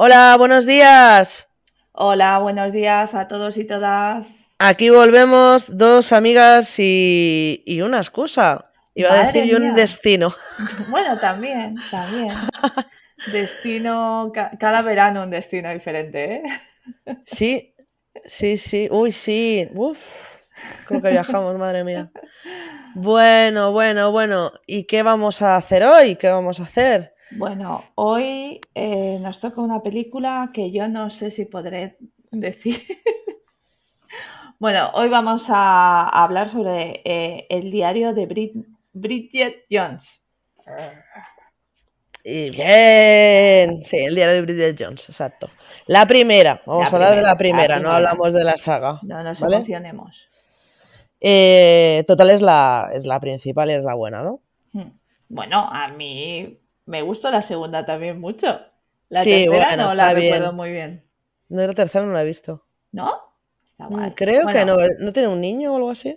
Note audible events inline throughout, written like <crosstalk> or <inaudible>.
Hola, buenos días. Hola, buenos días a todos y todas. Aquí volvemos dos amigas y, y una excusa. Iba a decir y un destino. <laughs> Bueno, también, también. <laughs> Destino, ca- cada verano un destino diferente, ¿eh? <laughs> Sí, sí, sí. Uy, sí. Uf, creo que viajamos, madre mía. Bueno, bueno, bueno. ¿Y qué vamos a hacer hoy? ¿Qué vamos a hacer? Bueno, hoy eh, nos toca una película que yo no sé si podré <laughs> decir. Bueno, hoy vamos a, a hablar sobre eh, el diario de Brid- Bridget Jones. Y bien. Sí, el diario de Bridget Jones, exacto. La primera. Vamos La a hablar de la primera, la no primera. hablamos de la saga. No nos ¿Vale? emocionemos. Eh, total es la, es la principal y es la buena, ¿no? Hmm. Bueno, a mí me gustó la segunda también mucho. La Sí, tercera bueno, no la bien. recuerdo muy bien. No, la tercera no la he visto. ¿No? Está Mm, mal. Creo que no. ¿No tiene un niño o algo así?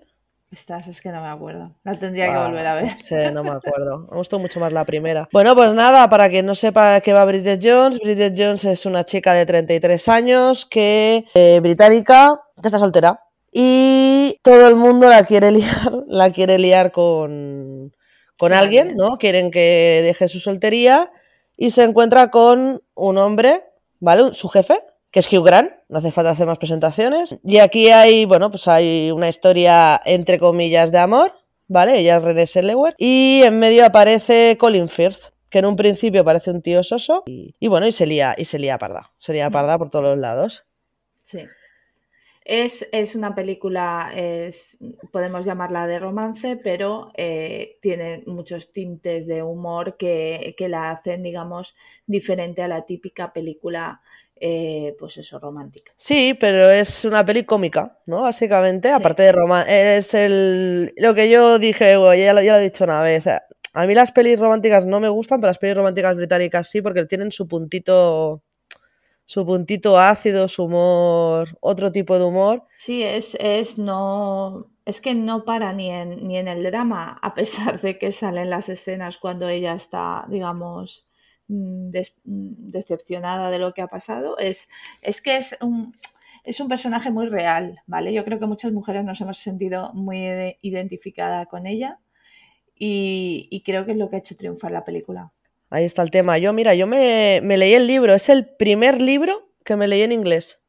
Estas es que no me acuerdo. La tendría que Ah, volver a ver. no sé, no me <laughs> acuerdo. Me gustó mucho más la primera. Bueno, pues nada, para quien no sepa qué va Bridget Jones, Bridget Jones es una chica de 33 años que eh, británica, que está soltera. Y todo el mundo la quiere liar, <laughs> la quiere liar con, con alguien. ¿no? Quieren que deje su soltería y se encuentra con un hombre, ¿vale? Su jefe, que es Hugh Grant, no hace falta hacer más presentaciones. Y aquí hay, bueno, pues hay una historia entre comillas de amor, ¿vale? Ella es Renée Zellweger y en medio aparece Colin Firth, que en un principio parece un tío soso y, y bueno, y se lía, y se lía parda, se lía Hmm. parda por todos los lados. Sí. Es, es una película, es, podemos llamarla de romance, pero eh, tiene muchos tintes de humor que, que la hacen, digamos, diferente a la típica película, eh, pues eso, romántica. Sí, pero es una peli cómica, ¿no? Básicamente, Sí, aparte de romance, es el lo que yo dije, ya lo, ya lo he dicho una vez. A mí las pelis románticas no me gustan, pero las pelis románticas británicas sí, porque tienen su puntito, su puntito ácido, su humor, otro tipo de humor. sí, es, es no, es que no para ni en, ni en el drama, a pesar de que salen las escenas cuando ella está, digamos, mm, mm, decepcionada de lo que ha pasado. Es, es que es un, es un personaje muy real, ¿vale? Yo creo que muchas mujeres nos hemos sentido muy ide- identificada con ella y, y creo que es lo que ha hecho triunfar la película. Ahí está el tema. Yo, mira, yo me, me leí el libro, es el primer libro que me leí en inglés.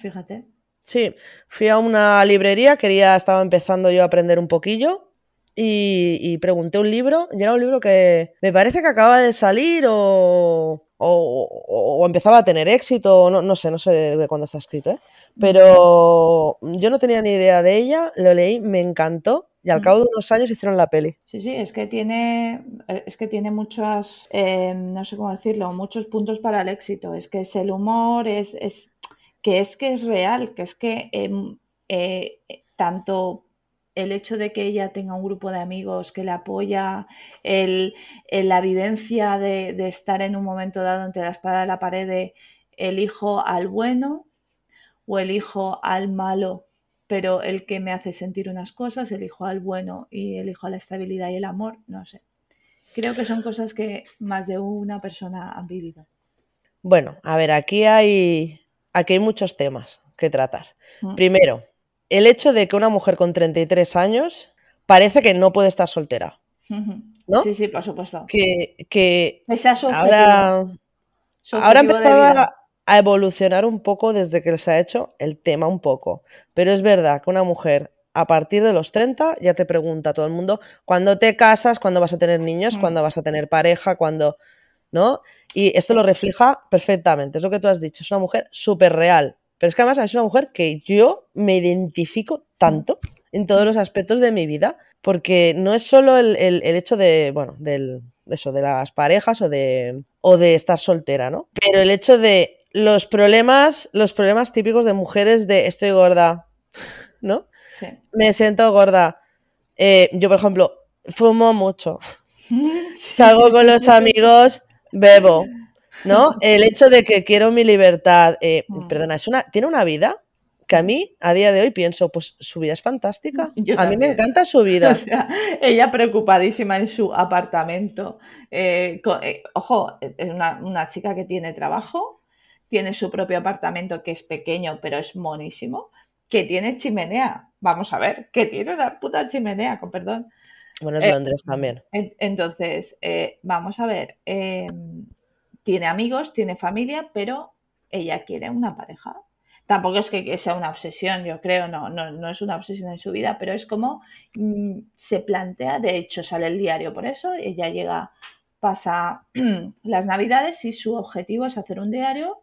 Fíjate. Sí, fui a una librería, quería, estaba empezando yo a aprender un poquillo y, y pregunté un libro y era un libro que me parece que acaba de salir o, o, o empezaba a tener éxito, no, no sé, no sé de, de cuándo está escrito, ¿eh? Pero yo no tenía ni idea de ella, lo leí, me encantó y al Mm. cabo de unos años hicieron la peli. Sí, sí, es que tiene, eh, es que tiene muchos, eh, no sé cómo decirlo, muchos puntos para el éxito. Es que es el humor, es, es que es que es real, que es que em, eh, eh, tanto el hecho de que ella tenga un grupo de amigos que la apoya, el, el- la vivencia de, de estar en un momento dado entre la espada y la pared de elijo al bueno o elijo al malo, pero el que me hace sentir unas cosas, elijo al bueno y elijo la estabilidad y el amor, no sé. Creo que son cosas que más de una persona han vivido. Bueno, a ver, aquí hay, aquí hay muchos temas que tratar. Mm. Primero, el hecho de que una mujer con 33 años parece que no puede estar soltera, ¿no? Sí, sí, por supuesto. Que, que Ese es su objetivo, ahora, su ahora ha a, a evolucionar un poco desde que se ha hecho el tema un poco. Pero es verdad que una mujer a partir de los 30 ya te pregunta todo el mundo cuándo te casas, cuándo vas a tener niños, Mm. cuándo vas a tener pareja, cuándo, ¿no? Y esto lo refleja perfectamente, es lo que tú has dicho, es una mujer súper real. Pero es que además es una mujer que yo me identifico tanto en todos los aspectos de mi vida, porque no es solo el, el- el hecho de, bueno, del, de eso, de las parejas o de, o de estar soltera, ¿no? Pero el hecho de los problemas, los problemas típicos de mujeres de estoy gorda, ¿no? Sí. Me siento gorda. Eh, yo, por ejemplo, fumo mucho. <laughs> Salgo con los amigos, bebo, ¿no? El hecho de que quiero mi libertad, eh, Mm. perdona, es una, tiene una vida que a mí a día de hoy pienso, pues su vida es fantástica. <laughs> Yo a mí me encanta su <laughs> O vida. sea, ella preocupadísima en su apartamento. eh, eh, ojo, es una, una chica que tiene trabajo, tiene su propio apartamento que es pequeño, pero es monísimo, que tiene chimenea. Vamos a ver, que tiene una puta chimenea, con perdón. Bueno, es Eh, Londres también. En- Entonces, eh, vamos a ver, eh, tiene amigos, tiene familia, pero ella quiere una pareja. Tampoco es que, que sea una obsesión, yo creo, no, no, no es una obsesión en su vida, pero es como mm, se plantea, de hecho sale el diario por eso, ella llega, pasa <clears throat> las navidades y su objetivo es hacer un diario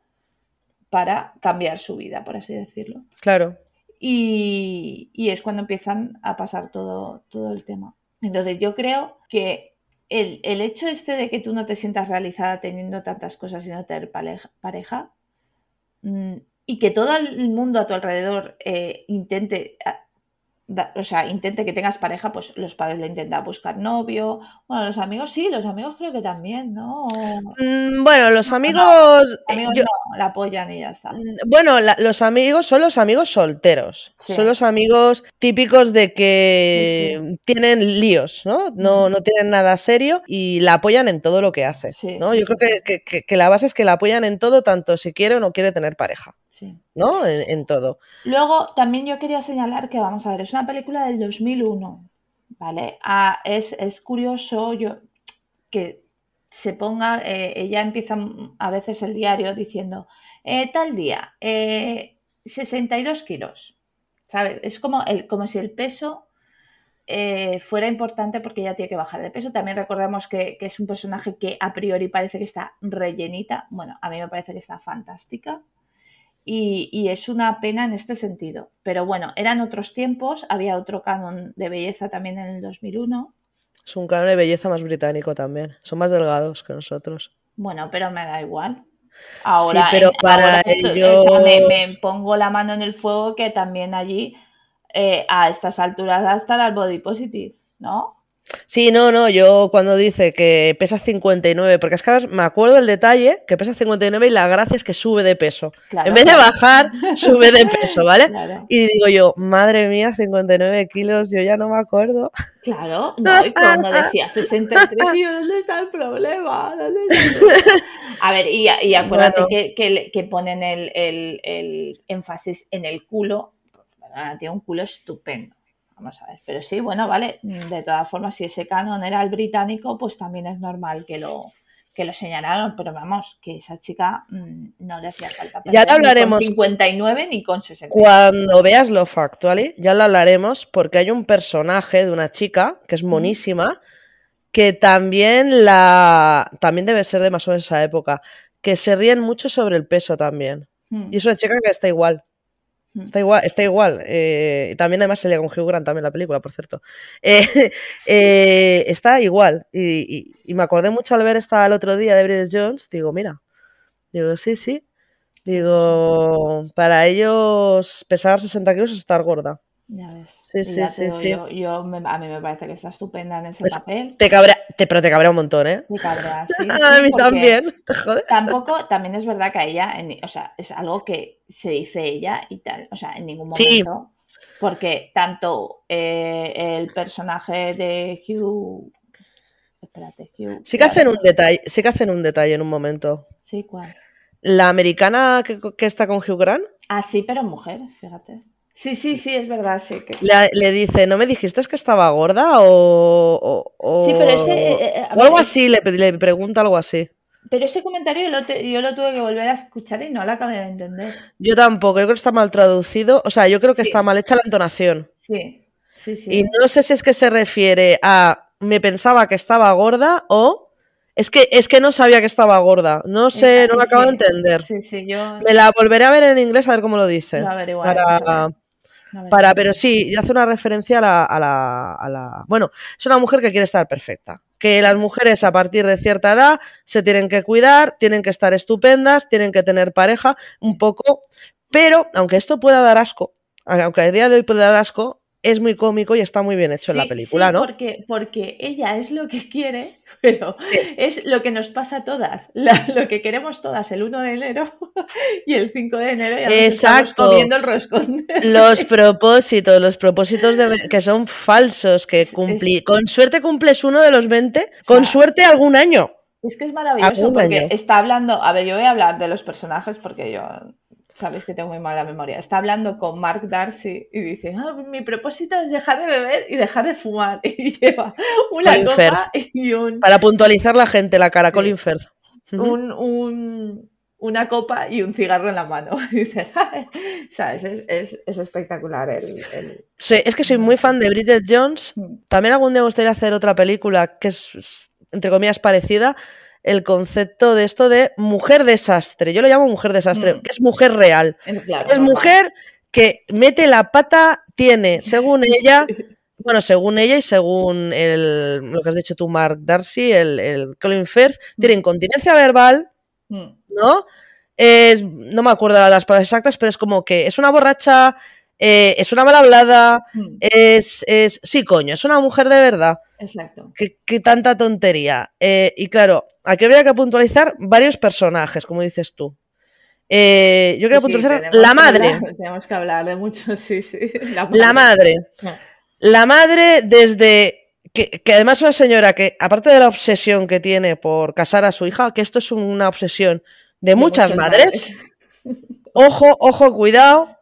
para cambiar su vida, por así decirlo. Claro. Y, y es cuando empiezan a pasar todo, todo el tema. Entonces yo creo que el, el hecho este de que tú no te sientas realizada teniendo tantas cosas y no tener pareja, pareja, mm, y que todo el mundo a tu alrededor eh, intente, da- o sea, intente que tengas pareja, pues los padres le intentan buscar novio, bueno, los amigos sí, los amigos creo que también, ¿no? Mm, Bueno, los No, amigos. Los eh, amigos yo- no, la apoyan y ya está. Mm, Bueno, la- los amigos son los amigos solteros. Sí. Son los amigos típicos de que tienen líos, ¿no? No, no tienen nada serio y la apoyan en todo lo que hace. Sí, ¿no? Yo creo que- que- que la base es que la apoyan en todo, tanto si quiere o no quiere tener pareja, Sí. ¿no? En, en todo. Luego, también yo quería señalar que, vamos a ver, es una película del 2001, ¿vale? Ah, es, es curioso yo, que se ponga, eh, ella empieza a veces el diario diciendo, eh, tal día, eh, 62 kilos, ¿sabes? Es como, el, como si el peso eh, fuera importante porque ella tiene que bajar de peso. También recordemos que, que es un personaje que a priori parece que está rellenita. Bueno, a mí me parece que está fantástica. Y, y es una pena en este sentido. Pero bueno, eran otros tiempos, había otro canon de belleza también en el 2001. Es un canon de belleza más británico también. Son más delgados que nosotros. Bueno, pero me da igual. Ahora, pero en- para ahora esto- me pongo la mano en el fuego que también allí eh, a estas alturas hasta el body positive, ¿no? Sí, no, no, yo cuando dice que pesa 59, porque es que ahora me acuerdo el detalle, que pesa 59 y la gracia es que sube de peso. Claro, En vez de bajar, sube de peso, ¿vale? Claro, Y digo yo, madre mía, 59 kilos, yo ya no me acuerdo. claro, no, y cuando decía 63, y yo, ¿dónde está el problema? ¿Dónde está el problema? A ver, y, y acuérdate Bueno. que, que, ponen el, el- el énfasis en el culo, tiene un culo estupendo. Vamos a ver, pero sí, bueno, vale, de todas formas, si ese canon era el británico, pues también es normal que lo, que lo señalaron, pero vamos, que esa chica mm, no le hacía falta. Ya lo hablaremos. Ni con 59 ni con 60. Cuando veas lo Factually, ya lo hablaremos, porque hay un personaje de una chica que es monísima, que también la también debe ser de más o menos esa época, que se ríen mucho sobre el peso también. Mm, Y es una chica que está igual. Está igual, está igual. eh, también además se le con Hugh Grant también la película, por cierto. <laughs> Eh, eh, está igual. Y, y- y me acordé mucho al ver esta el otro día de Bridget Jones. Digo, mira. Digo, sí, sí. Digo, para ellos pesar 60 kilos es estar gorda. Ya ves. Sí, sí, sí, te digo, sí. Yo, yo me- a mí me parece que está estupenda en ese Pues, papel. Te cabrea, te, pero te cabrea un montón, ¿eh? Me cabrea, <laughs> sí, A mí también. Te. Tampoco, también es verdad que a ella, en- o sea, es algo que se dice ella y tal, o sea, en ningún Sí. momento, porque tanto eh, el personaje de Hugh, espérate, Hugh, Sí que hacen un detalle, sí que hacen un detalle en un momento. sí, ¿cuál? La americana que, que está con Hugh Grant Ah, sí, pero mujer, fíjate. Sí, sí, sí, es verdad, sí que. le, le dice, ¿no me dijiste que estaba gorda? O, o, Sí, pero ese, o- eh, eh, o algo así, le, le pregunta algo así. pero ese comentario yo lo, te- yo lo tuve que volver a escuchar y no lo acabé de entender. Yo tampoco, yo creo que está mal traducido. O sea, yo creo que Sí. está mal hecha la entonación. Sí, sí, sí. Y no sé si es que se refiere a me pensaba que estaba gorda o es que es que no sabía que estaba gorda. No sé, no lo acabo de entender. Sí, sí, yo Me la volveré a ver en inglés a ver cómo lo dice. a ver. para, pero sí, hace una referencia a la, a la, a la- Bueno, es una mujer que quiere estar perfecta. Que las mujeres a partir de cierta edad se tienen que cuidar, tienen que estar estupendas, tienen que tener pareja, un poco. Pero, aunque esto pueda dar asco, aunque a día de hoy pueda dar asco, es muy cómico y está muy bien hecho en la película, sí, ¿no? Porque, porque ella es lo que quiere, <laughs> pero es lo que nos pasa a todas. La- lo que queremos todas el 1 <laughs> de enero y el 5 de enero ya nos estamos Exacto. comiendo el roscón. <laughs> Los propósitos, los propósitos de, que son falsos, que cumplí. Con suerte cumples uno de los 20, con sea, suerte algún año. Es que es maravilloso porque está hablando, a ver, yo voy a hablar de los personajes porque yo sabéis que tengo muy mala memoria, está hablando con Mark Darcy y dice, ah, mi propósito es dejar de beber y dejar de fumar. <laughs> Y lleva una copa y un... Para puntualizar la gente, la cara, Colin Firth. Un, una copa y un cigarro en la mano. <laughs> ¿sabes? Es, espectacular el, Sí, es que soy muy fan de Bridget Jones. Mm. También algún día me gustaría hacer otra película que es, entre comillas, parecida, el concepto de esto de mujer desastre. Yo lo llamo mujer desastre, mm. que es mujer real. es mujer que mete la pata, tiene, según ella, <laughs> bueno, según ella y según el, lo que has dicho tú, Mark Darcy, el, el Colin Firth, tiene mm. incontinencia verbal, mm. ¿no? Es, no me acuerdo las palabras exactas, pero es como que es una borracha, eh, es una mal hablada, es, es, sí, coño, es una mujer de verdad. Exacto. Qué, tanta tontería. Eh, y claro, aquí habría que puntualizar varios personajes, como dices tú. Eh, yo quiero puntualizar la madre. tenemos que hablar de mucho, <laughs> sí, sí. La madre. La madre, desde. Que, además es una señora que, aparte de la obsesión que tiene por casar a su hija, que esto es una obsesión de, muchas madres. <laughs> Ojo, ojo, cuidado,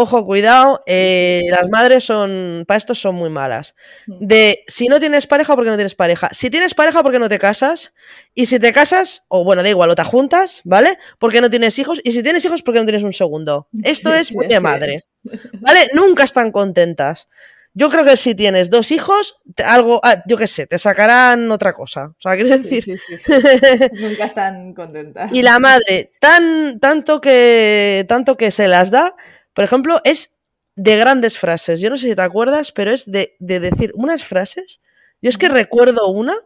Ojo, cuidado, eh, las madres son, para esto son muy malas. Mm. De si no tienes pareja, ¿por qué no tienes pareja? Si tienes pareja, ¿por qué no te casas? Y si te casas, o bueno, da igual, o te juntas, ¿vale? ¿Por qué no tienes hijos? Y si tienes hijos, ¿por qué no tienes un segundo? <laughs> Esto es muy de madre, <laughs> ¿vale? Nunca están contentas. Yo creo que si tienes dos hijos, algo, ah, yo qué sé, te sacarán otra cosa. O sea, quiero decir. <laughs> Nunca están contentas. y la madre, tan, tanto que, tanto que se las da, por ejemplo, es de grandes frases. Yo no sé si te acuerdas, pero es de, decir unas frases. Yo es que recuerdo una,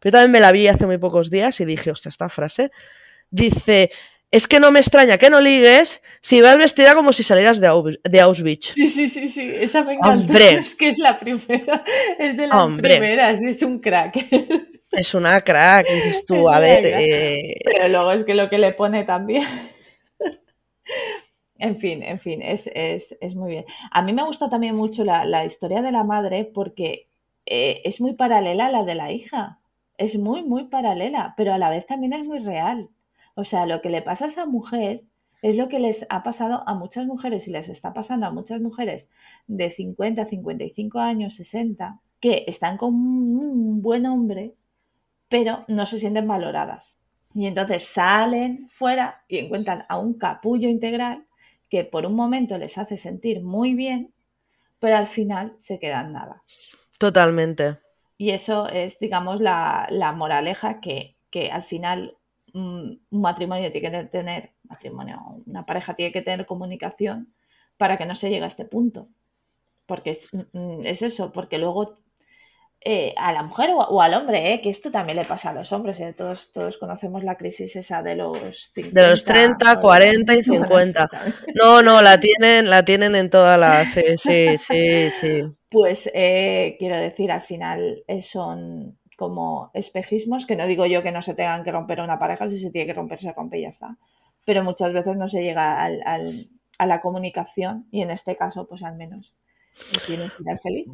pero también me la vi hace muy pocos días y dije, hostia, esta frase. Dice, es que no me extraña que no ligues si vas vestida como si salieras de, Auschwitz. Sí, sí, sí, sí, esa me encanta. Hombre. <laughs> Es que es la primera, es de las primeras, es un crack. <laughs> Es una crack, dices <laughs> tú, a ver. Eh, pero luego es que lo que le pone también. En fin, en fin, es, muy bien. A mí me gusta también mucho la, historia de la madre porque eh, es muy paralela a la de la hija. Es muy, muy paralela, pero a la vez también es muy real. O sea, lo que le pasa a esa mujer es lo que les ha pasado a muchas mujeres y les está pasando a muchas mujeres de 50, 55 años, 60, que están con un buen hombre, pero no se sienten valoradas. Y entonces salen fuera y encuentran a un capullo integral que por un momento les hace sentir muy bien, pero al final se quedan nada. Totalmente. Y eso es, digamos, la, moraleja que, al final mm, un matrimonio tiene que tener, matrimonio, una pareja tiene que tener comunicación para que no se llegue a este punto. Porque es, mm, es eso, porque luego eh, a la mujer o, al hombre, eh, que esto también le pasa a los hombres. Eh, todos, todos conocemos la crisis esa de los de los 30, 40 y <laughs> 50. No, no, la tienen, la tienen en todas las. Sí, sí, sí, sí. Pues quiero decir, al final son como espejismos, que no digo yo que no se tengan que romper una pareja, si se tiene que romper, se rompe y ya está. Pero muchas veces no se llega a la comunicación y en este caso, pues al menos, tiene que final feliz.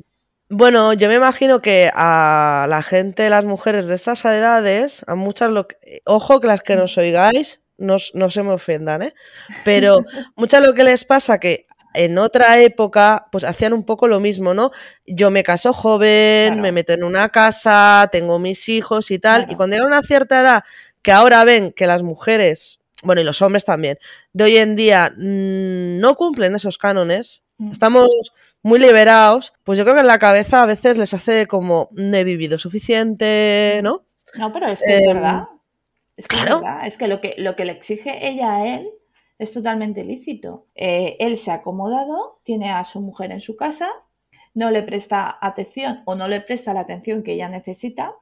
Bueno, yo me imagino que a la gente, las mujeres de estas edades, a muchas, lo ojo que las que nos oigáis, no, se me ofendan, ¿eh? Pero <laughs> muchas lo que les pasa que en otra época, pues hacían un poco lo mismo, ¿no? Yo me caso joven, me meto en una casa, tengo mis hijos y tal, y cuando llega una cierta edad, que ahora ven que las mujeres, bueno, y los hombres también, de hoy en día mm, no cumplen esos cánones, mm. estamos muy liberados, pues yo creo que en la cabeza a veces les hace como no he vivido suficiente, ¿no? No, pero es que es em, verdad. Es que claro. es verdad. Es que lo que, lo que le exige ella a él es totalmente lícito. Eh, él se ha acomodado, tiene a su mujer en su casa, no le presta atención o no le presta la atención que ella necesita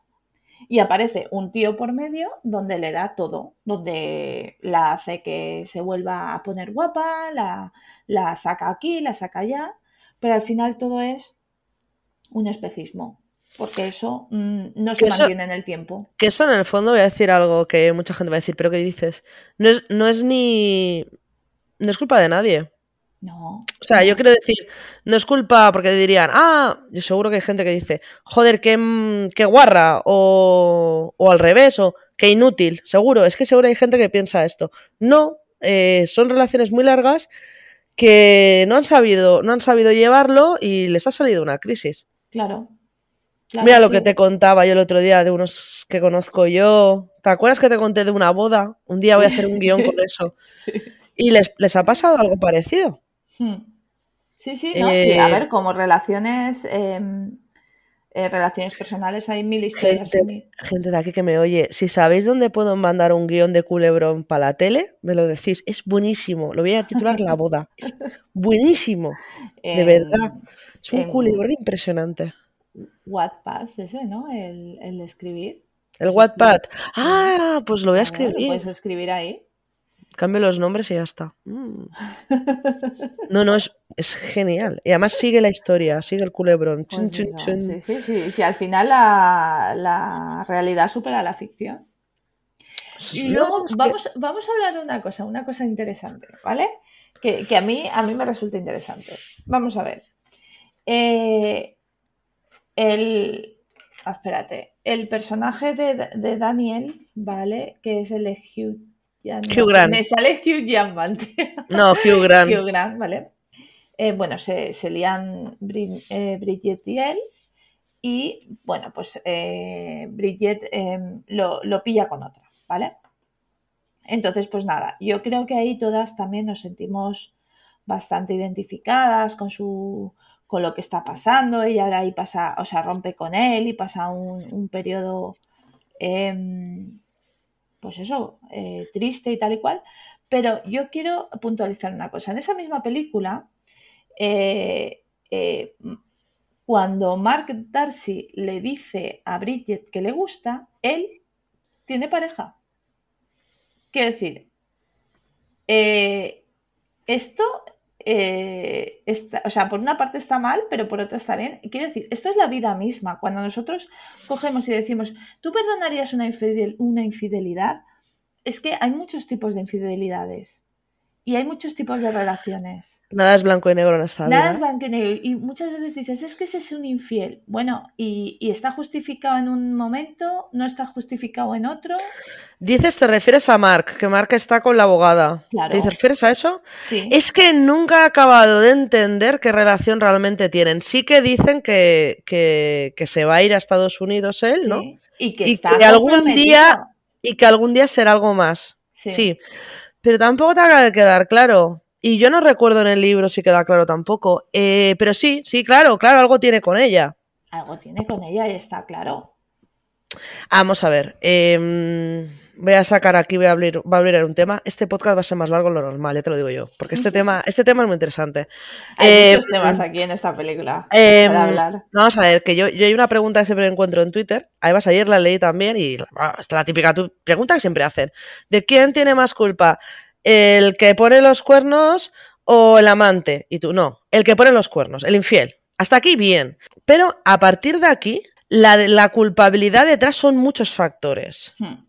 y aparece un tío por medio donde le da todo, donde la hace que se vuelva a poner guapa, la, la saca aquí, la saca allá pero al final todo es un espejismo, porque eso mm, no se mantiene en el tiempo. Que eso en el fondo voy a decir algo que mucha gente va a decir, pero ¿qué dices? No es, no es ni... No es culpa de nadie. No. O sea, yo quiero decir, no es culpa porque dirían, ah, yo seguro que hay gente que dice, joder, qué, qué guarra, o, o al revés, o que inútil, seguro, es que seguro hay gente que piensa esto. No, eh, son relaciones muy largas que no han sabido, no han sabido llevarlo y les ha salido una crisis. Claro. claro, Mira lo que te contaba yo el otro día de unos que conozco yo. ¿Te acuerdas que te conté de una boda? Un día voy a hacer un guion con eso. <laughs> Sí. Y les, les ha pasado algo parecido. Hmm. Sí, sí, no, sí, a Eh, ver, como relaciones, eh, eh, relaciones personales hay mil historias. Gente, mil- gente de aquí que me oye, si sabéis dónde puedo mandar un guion de culebrón para la tele, me lo decís. Es buenísimo. Lo voy a titular La boda. Es buenísimo. <laughs> De en- verdad. Es un en- culebrón impresionante. Wattpad, ese, ¿no? El, el de escribir. El Wattpad. Ah, pues lo voy a Claro, Lo escribir. puedes escribir ahí. Cambio los nombres y ya está. Mm. No, no, es, es genial. Y además sigue la historia, sigue el culebrón. Pues chun, eso, chun. sí, sí, sí, al final la, la realidad supera la ficción. Y luego que- vamos, vamos a hablar de una cosa, una cosa interesante, ¿vale? Que, que a, mí, a mí me resulta interesante. Vamos a ver. Eh, el, ah, espérate, el personaje de, de Daniel, ¿vale? Que es el de Hugh, Jan- Hugh Grant. Me sale Hugh <laughs> tío. No, Hugh Grant. Hugh Grant, ¿vale? Eh, bueno, se, se lían eh, Bridget y él y, bueno, pues eh, Bridget eh, lo, lo pilla con otra, ¿vale? Entonces, pues nada, yo creo que ahí todas también nos sentimos bastante identificadas con su con lo que está pasando. Ella ahora ahí pasa, o sea, rompe con él y pasa un, un periodo, em, pues eso, eh, triste y tal y cual. Pero yo quiero puntualizar una cosa. En esa misma película, eh, eh, cuando Mark Darcy le dice a Bridget que le gusta, él tiene pareja. Quiero decir, esto, eh, está, o sea, por una parte está mal, pero por otra está bien. Quiero decir, esto es la vida misma. Cuando nosotros cogemos y decimos, ¿tú perdonarías una, infidel- una infidelidad? Es que hay muchos tipos de infidelidades y hay muchos tipos de relaciones. Nada es blanco y negro en esta Nada es blanco y negro. Y muchas veces dices, es que ese es un infiel. Bueno, y, y está justificado en un momento, no está justificado en otro. Dices, te refieres a Mark, que Mark está con la abogada. Claro. ¿Te refieres a eso? Sí. Es que nunca he acabado de entender qué relación realmente tienen. Sí que dicen que, que, que se va a ir a Estados Unidos él, ¿no? Y que Y está que algún día- Y que algún día será algo más. Sí. Sí. Pero tampoco te acaba de quedar claro. Y yo no recuerdo en el libro si queda claro tampoco. Eh, pero sí, sí, claro, claro, algo tiene con ella. Algo tiene con ella y está claro. Vamos a ver. em, voy a sacar aquí, voy a abrir, voy a abrir un tema. Este podcast va a ser más largo de lo normal, ya te lo digo yo. Porque este <laughs> tema, este tema es muy interesante. Hay Eh, muchos temas aquí en esta película eh, para hablar. Vamos a ver, que yo, yo hay una pregunta que siempre encuentro en Twitter. Además, ayer la leí también y ah, esta es la típica pregunta que siempre hacen. ¿De quién tiene más culpa? ¿El que pone los cuernos o el amante? Y tú, no, el que pone los cuernos, el infiel. Hasta aquí bien. Pero a partir de aquí, la, culpabilidad detrás son muchos factores. Hmm.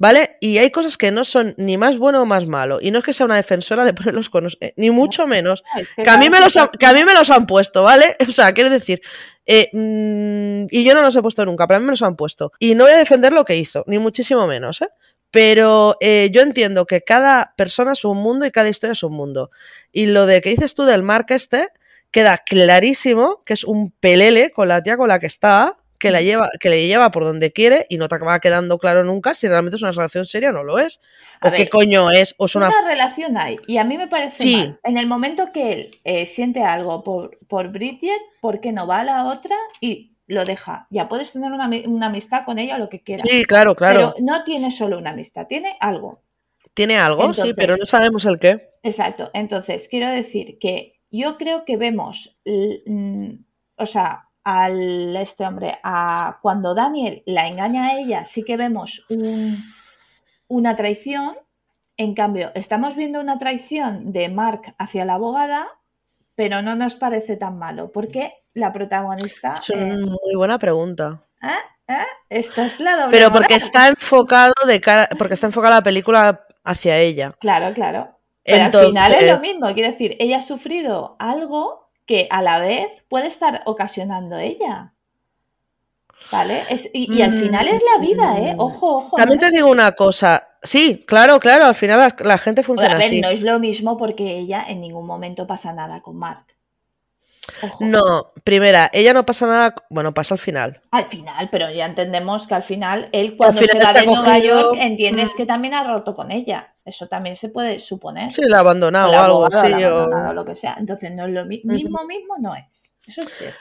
¿Vale? Y hay cosas que no son ni más bueno o más malo. Y no es que sea una defensora de poner los cuernos, eh, ni mucho menos. Es que Que a, mí me los han, que a mí me los han puesto, ¿vale? <laughs> O sea, quiero decir, eh, mm, y yo no los he puesto nunca, pero a mí me los han puesto. Y no voy a defender lo que hizo, ni muchísimo menos, ¿eh? Pero eh, yo entiendo que cada persona es un mundo y cada historia es un mundo. Y lo de que dices tú del Mark este, queda clarísimo que es un pelele con la tía con la que está, que, la lleva, que le lleva por donde quiere y no te acaba quedando claro nunca si realmente es una relación seria o no lo es. A o qué ver, coño es, o es una... Una relación hay, y a mí me parece Sí. mal. En el momento que él eh, siente algo por, por Bridget, ¿por qué no va a la otra y lo deja? Ya puedes tener una, una amistad con ella o lo que quieras. Sí, claro, claro. Pero no tiene solo una amistad, tiene algo. Tiene algo, sí, pero no sabemos el qué. Exacto. Entonces, quiero decir que yo creo que vemos, mm, o sea, al este hombre, a cuando Daniel la engaña a ella, sí que vemos un- una traición. En cambio, estamos viendo una traición de Mark hacia la abogada, pero no nos parece tan malo, porque la protagonista. Es eh, una muy buena pregunta. ¿eh? ¿eh? Esta es la doble Pero porque moral. está enfocado de cara, porque está enfocada la película hacia ella. Claro, claro. Pero al final es lo mismo, quiero decir, ella ha sufrido algo que a la vez puede estar ocasionando ella. ¿Vale? Es, y, y, al final es la vida, ¿eh? Ojo, ojo. También ¿no? te digo una cosa. Sí, claro, claro, al final la, la gente funciona a ver, así. no es lo mismo porque ella en ningún momento pasa nada con Mark. Ojo. No, primera, ella no pasa nada, bueno, pasa al final. Al final, pero ya entendemos que al final él cuando final se va de Nueva York entiendes Mm. que también ha roto con ella. Eso también se puede suponer. Sí, la ha abandonado O o algo así. o- lo que sea. Entonces no es lo mi- mismo, mismo no es. Eso es cierto.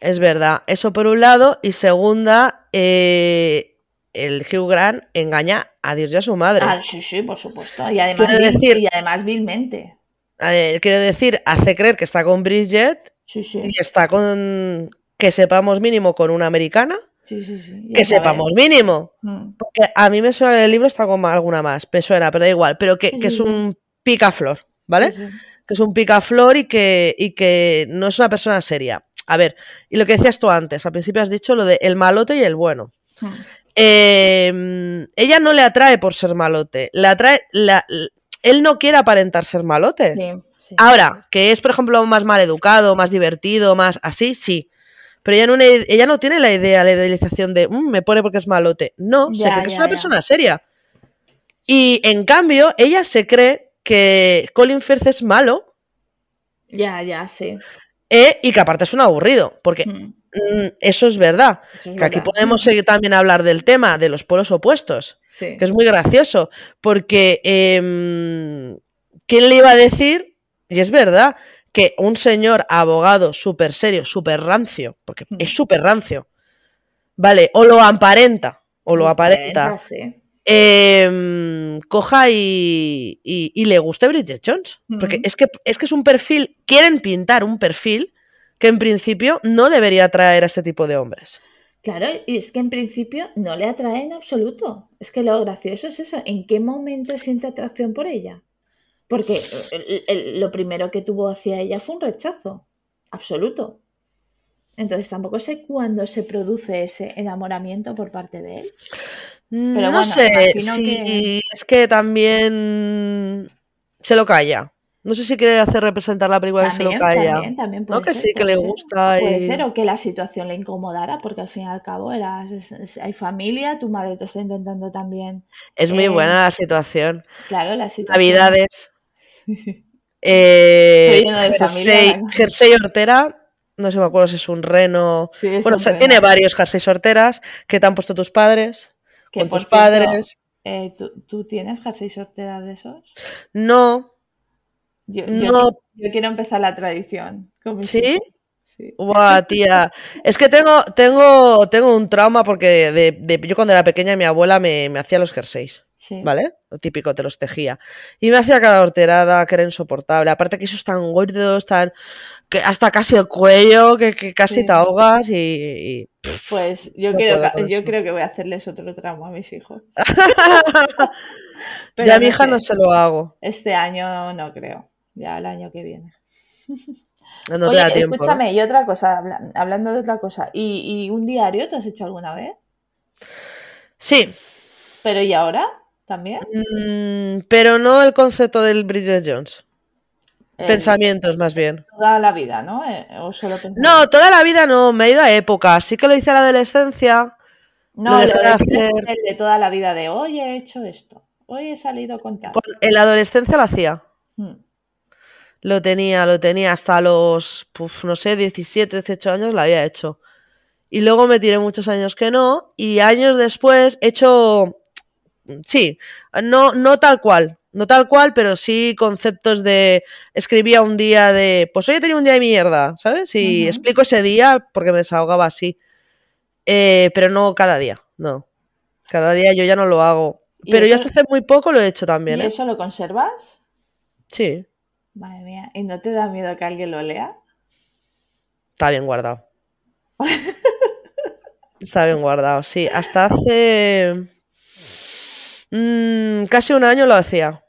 Es verdad, eso por un lado. Y segunda, eh, el Hugh Grant engaña a Dios y a su madre. Ah, sí, sí, por supuesto. Y además, Quiero vil- decir- y además vilmente. Eh, quiero decir, hace creer que está con Bridget Sí, sí. y está con, que sepamos mínimo, con una americana. Sí, sí, sí. Que sepamos mínimo. Mm. Porque a mí me suena en el libro está con alguna más, me suena, pero da igual. Pero que, que es un picaflor, ¿vale? Que es un picaflor y que, y que no es una persona seria. A ver, y lo que decías tú antes, al principio has dicho lo de el malote y el bueno. Mm. Eh, ella no le atrae por ser malote, le atrae, la- él no quiere aparentar ser malote. Sí. Ahora, que es, por ejemplo, más mal educado, más divertido, más así, sí. Pero ella no, ne- ella no tiene la idea, la idealización de "Mm, me pone porque es malote. No, se Ya, cree que es una ya. persona seria. Y en cambio, ella se cree que Colin Firth es malo Ya, ya, sí. eh, y que aparte es un aburrido. Porque Mm. mm, eso es verdad. Eso es Que aquí podemos seguir también hablar del tema de los polos opuestos. Sí. que es muy gracioso, porque em, ¿quién le iba a decir? Y es verdad, que un señor abogado súper serio, súper rancio, porque Mm. es súper rancio, ¿vale? O lo aparenta, o lo aparenta, Sí. em, coja y, y- y le guste Bridget Jones. Porque Mm. es que, es que es un perfil, quieren pintar un perfil que en principio no debería atraer a este tipo de hombres. Claro, y es que en principio no le atrae en absoluto. Es que lo gracioso es eso. ¿En qué momento siente atracción por ella? Porque el- el- lo primero que tuvo hacia ella fue un rechazo. Absoluto. Entonces tampoco sé cuándo se produce ese enamoramiento por parte de él. no bueno, sé que- es que también se lo calla. No sé si quiere hacer representar la película que se lo También, calla. también, también ¿No? Que sí, que le ser. gusta Puede y- ser, o que la situación le incomodara, porque al fin y al cabo era, es- es- hay familia, tu madre te está intentando también. Es muy eh, buena la situación. Claro, la situación. Navidades. Eh, jersey, jersey hortera. No sé, me acuerdo si es un reno. Sí, es Bueno, un o sea, reno. tiene varios jerseys horteras que te han puesto tus padres. Con tus padres. eh, ¿tú, tú tienes jersey sortera de esos? No, Yo, yo- no. yo quiero empezar la tradición. con mis ¿Sí? hijos. Sí. Buah, tía. Es que tengo, tengo, tengo un trauma porque de, de- yo cuando era pequeña mi abuela me, me hacía los jerseys, Sí. ¿vale? Lo típico, te los tejía. Y me hacía cada horterada que era insoportable. Aparte que esos tan gordos, tan... que hasta casi el cuello, que, que casi Sí. te ahogas y... y- Pues yo, No ca- con yo creo que voy a hacerles otro tramo a mis hijos. <laughs> Pero ya a mi hija no se lo hago. Este año no creo. Ya el año que viene. No te Oye, da tiempo. ¿no? escúchame, y otra cosa, habla- hablando de otra cosa. ¿Y, y un diario te has hecho alguna vez? Sí, ¿Pero y ahora? ¿También? mm, pero no el concepto del Bridget Jones. El- Pensamientos más bien. toda la vida, ¿no? Eh, ¿O solo? No, toda la vida no, me he ido a épocas. Sí que lo hice a la adolescencia. No, lo lo dejé de hacer. el de toda la vida de hoy he hecho esto, hoy he salido con tal. En la adolescencia lo hacía. Mm. Lo tenía, lo tenía hasta los, puf, no sé, 17, 18 años lo había hecho. Y luego me tiré muchos años que no. Y años después he hecho, sí, no, no tal cual, no tal cual, pero sí conceptos de, escribía un día de, pues hoy he tenido un día de mierda, ¿sabes? Y explico ese día porque me desahogaba así. Eh, pero no cada día, no. Cada día yo ya no lo hago. ¿Y Pero yo hasta hace muy poco lo he hecho también, ¿Y ¿eh? eso lo conservas? Sí, Madre mía, ¿y no te da miedo que alguien lo lea? está bien guardado. Está bien guardado, sí. Hasta hace mm, casi un año lo hacía.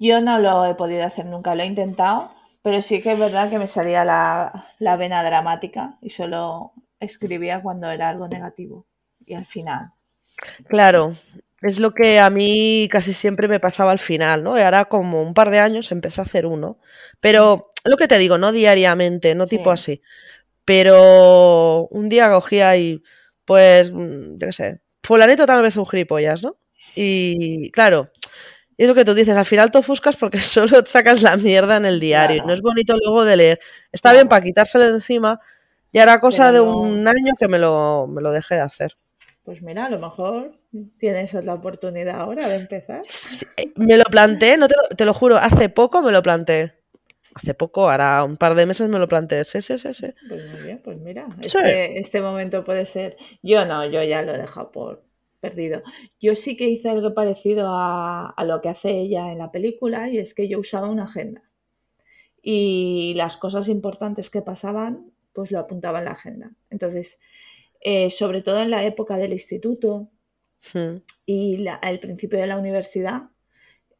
Yo no lo he podido hacer nunca, lo he intentado, pero sí que es verdad que me salía la, la vena dramática y solo escribía cuando era algo negativo. Y al final. Claro, es lo que a mí casi siempre me pasaba al final, ¿no? Y ahora como un par de años empecé a hacer uno. Pero lo que te digo, no diariamente, no tipo Sí. así. Pero un día cogía y, pues, mm, yo qué sé, fulanito tal vez un gilipollas, ¿no? Y claro, es lo que tú dices, al final te ofuscas porque <laughs> solo sacas la mierda en el diario. No es bonito luego de leer. Está bien para quitárselo de encima y era cosa de un año que me lo, me lo dejé de hacer. Pues mira, a lo mejor tienes la oportunidad ahora de empezar. Me lo planteé, no te lo, te lo, juro, hace poco me lo planteé. Hace poco, ahora un par de meses me lo planteé. Sí, sí, sí, sí. Pues muy bien, pues mira, este, este momento puede ser. Yo no, yo ya lo he dejado por perdido. Yo sí que hice algo parecido a, a lo que hace ella en la película y es que yo usaba una agenda. Y las cosas importantes que pasaban, pues lo apuntaba en la agenda. Entonces, eh, sobre todo en la época del instituto hmm. y al principio de la universidad,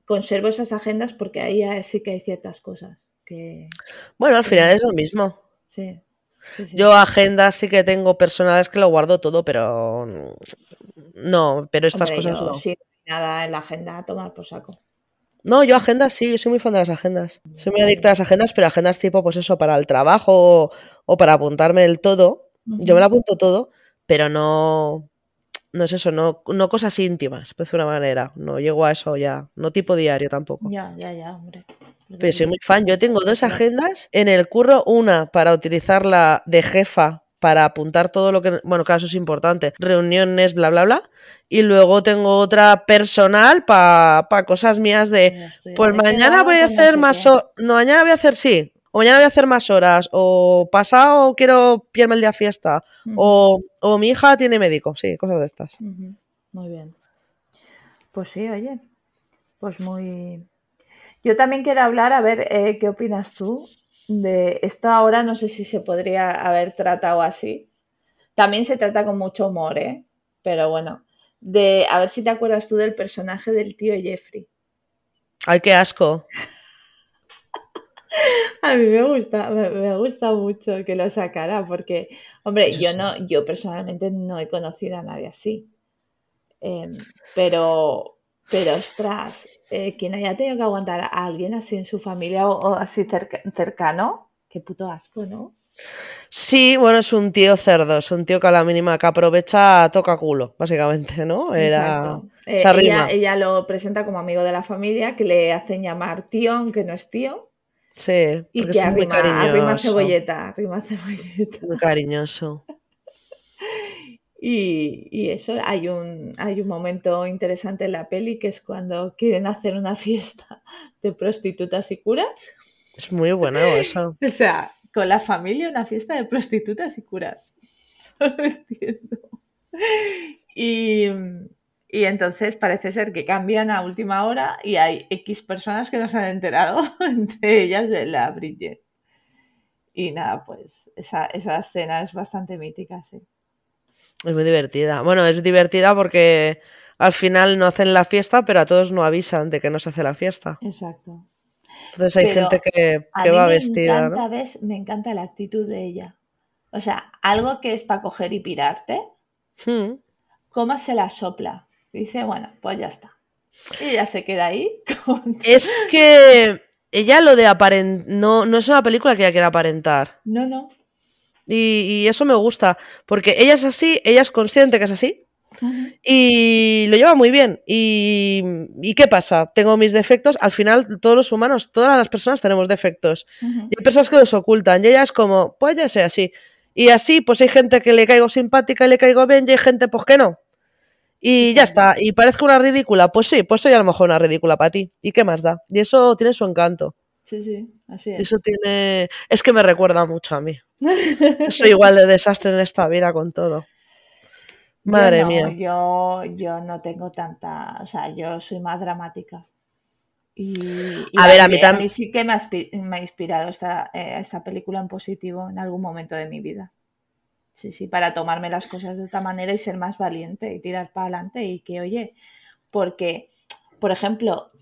conservo esas agendas porque ahí sí que hay ciertas cosas que... Bueno, al final es lo mismo. Sí. Yo agendas sí que tengo personales que lo guardo todo, pero no, pero estas cosas no. Sí, nada en la agenda a tomar por saco. No, yo agendas sí, yo soy muy fan de las agendas. Soy muy adicta a las agendas, pero agendas tipo, pues eso, para el trabajo o para apuntarme el todo. Yo me lo apunto todo, pero no, no es eso, no, no cosas íntimas, por una manera. No llego a eso ya, no tipo diario tampoco. Ya, ya, ya, hombre. Pero soy muy fan. Yo tengo dos agendas en el curro, una para utilizarla de jefa para apuntar todo lo que, bueno, claro, eso es importante, reuniones, bla, bla, bla. Y luego tengo otra personal para cosas mías de, pues mañana voy a hacer más, no, mañana voy a hacer, sí, o mañana voy a hacer más horas, o pasado quiero pillarme el día fiesta, o, mi hija tiene médico, sí, cosas de estas. Muy bien. Pues sí, oye, pues muy... Yo también quiero hablar, a ver, eh, ¿qué opinas tú de esto ahora? No sé si se podría haber tratado así. También se trata con mucho humor, ¿eh? Pero bueno, de a ver si te acuerdas tú del personaje del tío Jeffrey. Ay, qué asco. <laughs> A mí me gusta, me, gusta mucho que lo sacara, porque, hombre, yo no, yo personalmente no he conocido a nadie así. Em, pero, pero ostras, eh, quien haya tenido que aguantar a alguien así en su familia o, así cercano, qué puto asco, ¿no? Sí, bueno, es un tío cerdo, es un tío que a la mínima que aprovecha toca culo, básicamente, ¿no? Era eh, ella, lo presenta como amigo de la familia, que le hacen llamar tío, aunque no es tío. Sí, y que arrima, arrima, cebolleta, arrima <laughs> cebolleta. Muy cariñoso. Y, eso, hay un, hay un momento interesante en la peli que es cuando quieren hacer una fiesta <laughs> de prostitutas y curas. Es muy bueno eso. <laughs> O sea, con la familia una fiesta de prostitutas y curas. <laughs> No lo entiendo. Y, y entonces parece ser que cambian a última hora y hay X personas que no se han enterado, entre ellas de la Bridget. Y nada, pues esa, esa escena es bastante mítica, sí. Es muy divertida. Bueno, es divertida porque al final no hacen la fiesta, pero a todos no avisan de que no se hace la fiesta. Exacto. Entonces hay gente que, va vestida. Me encanta la actitud de ella. O sea, algo que es para coger y pirarte, hmm. ¿cómo se la sopla? dice, bueno, pues ya está. Y ya se queda ahí. <laughs> Es que ella lo de aparentar, no, no es una película que ella quiera aparentar. No, no. Y, eso me gusta, porque ella es así, ella es consciente que es así. Y lo lleva muy bien. Y, y, qué pasa? Tengo mis defectos. Al final, todos los humanos, todas las personas tenemos defectos. Y hay personas que los ocultan. Y ella es como, pues ya sé así. Y así, pues hay gente que le caigo simpática y le caigo bien, y hay gente, pues que no. Y ya está. Y parezco una ridícula. Pues sí, pues soy a lo mejor una ridícula para ti. ¿Y qué más da? Y eso tiene su encanto. Sí, sí, así es. Eso tiene. Es que me recuerda mucho a mí. <laughs> soy igual de desastre en esta vida con todo. Madre mía. Yo, yo no tengo tanta. O sea, yo soy más dramática. Y, a, ver, a mí también. sí que me ha, inspirado esta, eh, esta película en positivo en algún momento de mi vida. Sí, sí, para tomarme las cosas de esta manera y ser más valiente y tirar para adelante y que, oye, porque, por ejemplo,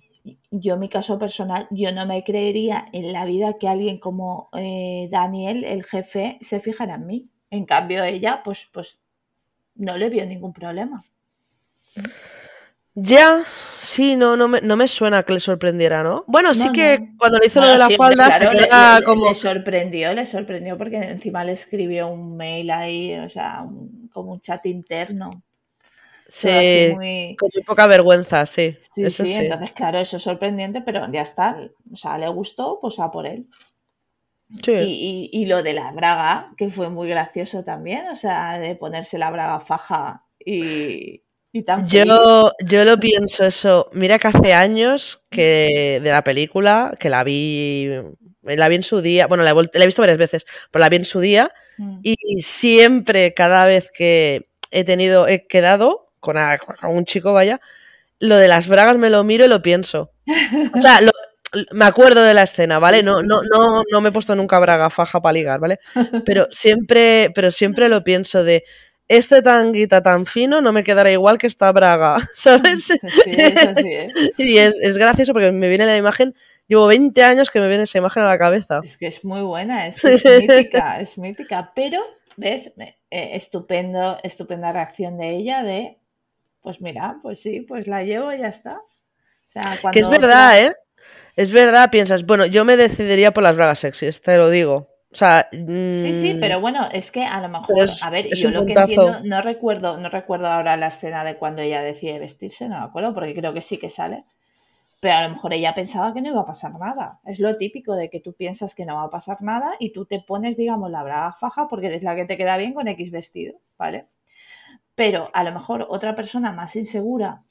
yo en mi caso personal, yo no me creería en la vida que alguien como eh, Daniel, el jefe, se fijara en mí. En cambio, ella, pues, pues no le vio ningún problema. Ya, sí, no, no me, no me suena que le sorprendiera, ¿no? Bueno, sí que no. cuando le hizo lo de la falda claro, se queda le- como... le sorprendió, le sorprendió porque encima le escribió un mail ahí, o sea, un- como un chat interno, Sí, muy... con muy poca vergüenza, sí, Sí, eso sí, sí. entonces claro, eso es sorprendente, pero ya está, o sea, le gustó, pues a por él. Sí. Y, y- y lo de la braga, que fue muy gracioso también, o sea, de ponerse la braga faja y, y tan. Yo, yo lo pienso eso. Mira que hace años que de la película, que la vi, la vi en su día, bueno, la he, vuelt- la he visto varias veces, pero la vi en su día Mm. y siempre, cada vez que he tenido, he quedado con, a- con un chico, vaya, lo de las bragas me lo miro y lo pienso. O sea, lo- me acuerdo de la escena, ¿vale? No, no, no, no me he puesto nunca braga faja para ligar, ¿vale? Pero siempre, pero siempre lo pienso de este tanguita tan fino no me quedará igual que esta braga, <laughs> ¿sabes? Sí, eso sí, ¿eh? Y es, es gracioso porque me viene la imagen, llevo 20 años que me viene esa imagen a la cabeza. Es que es muy buena, es, <laughs> es mítica, es mítica, pero, ¿ves? Eh, estupendo, estupenda reacción de ella de, pues mira, pues sí, pues la llevo y ya está. O sea, Que es cuando verdad, otra- ¿eh? Es verdad, piensas, bueno, yo me decidiría por las bragas sexys, te lo digo. O sea, Sí, sí, mm, pero bueno, es que a lo mejor, es- a ver, yo lo que entiendo, no recuerdo, no recuerdo ahora la escena de cuando ella decide vestirse, no me acuerdo, porque creo que sí que sale. Pero a lo mejor ella pensaba que no iba a pasar nada. Es lo típico de que tú piensas que no va a pasar nada y tú te pones, digamos, la braga faja porque es la que te queda bien con X vestido, ¿vale? Pero a lo mejor otra persona más insegura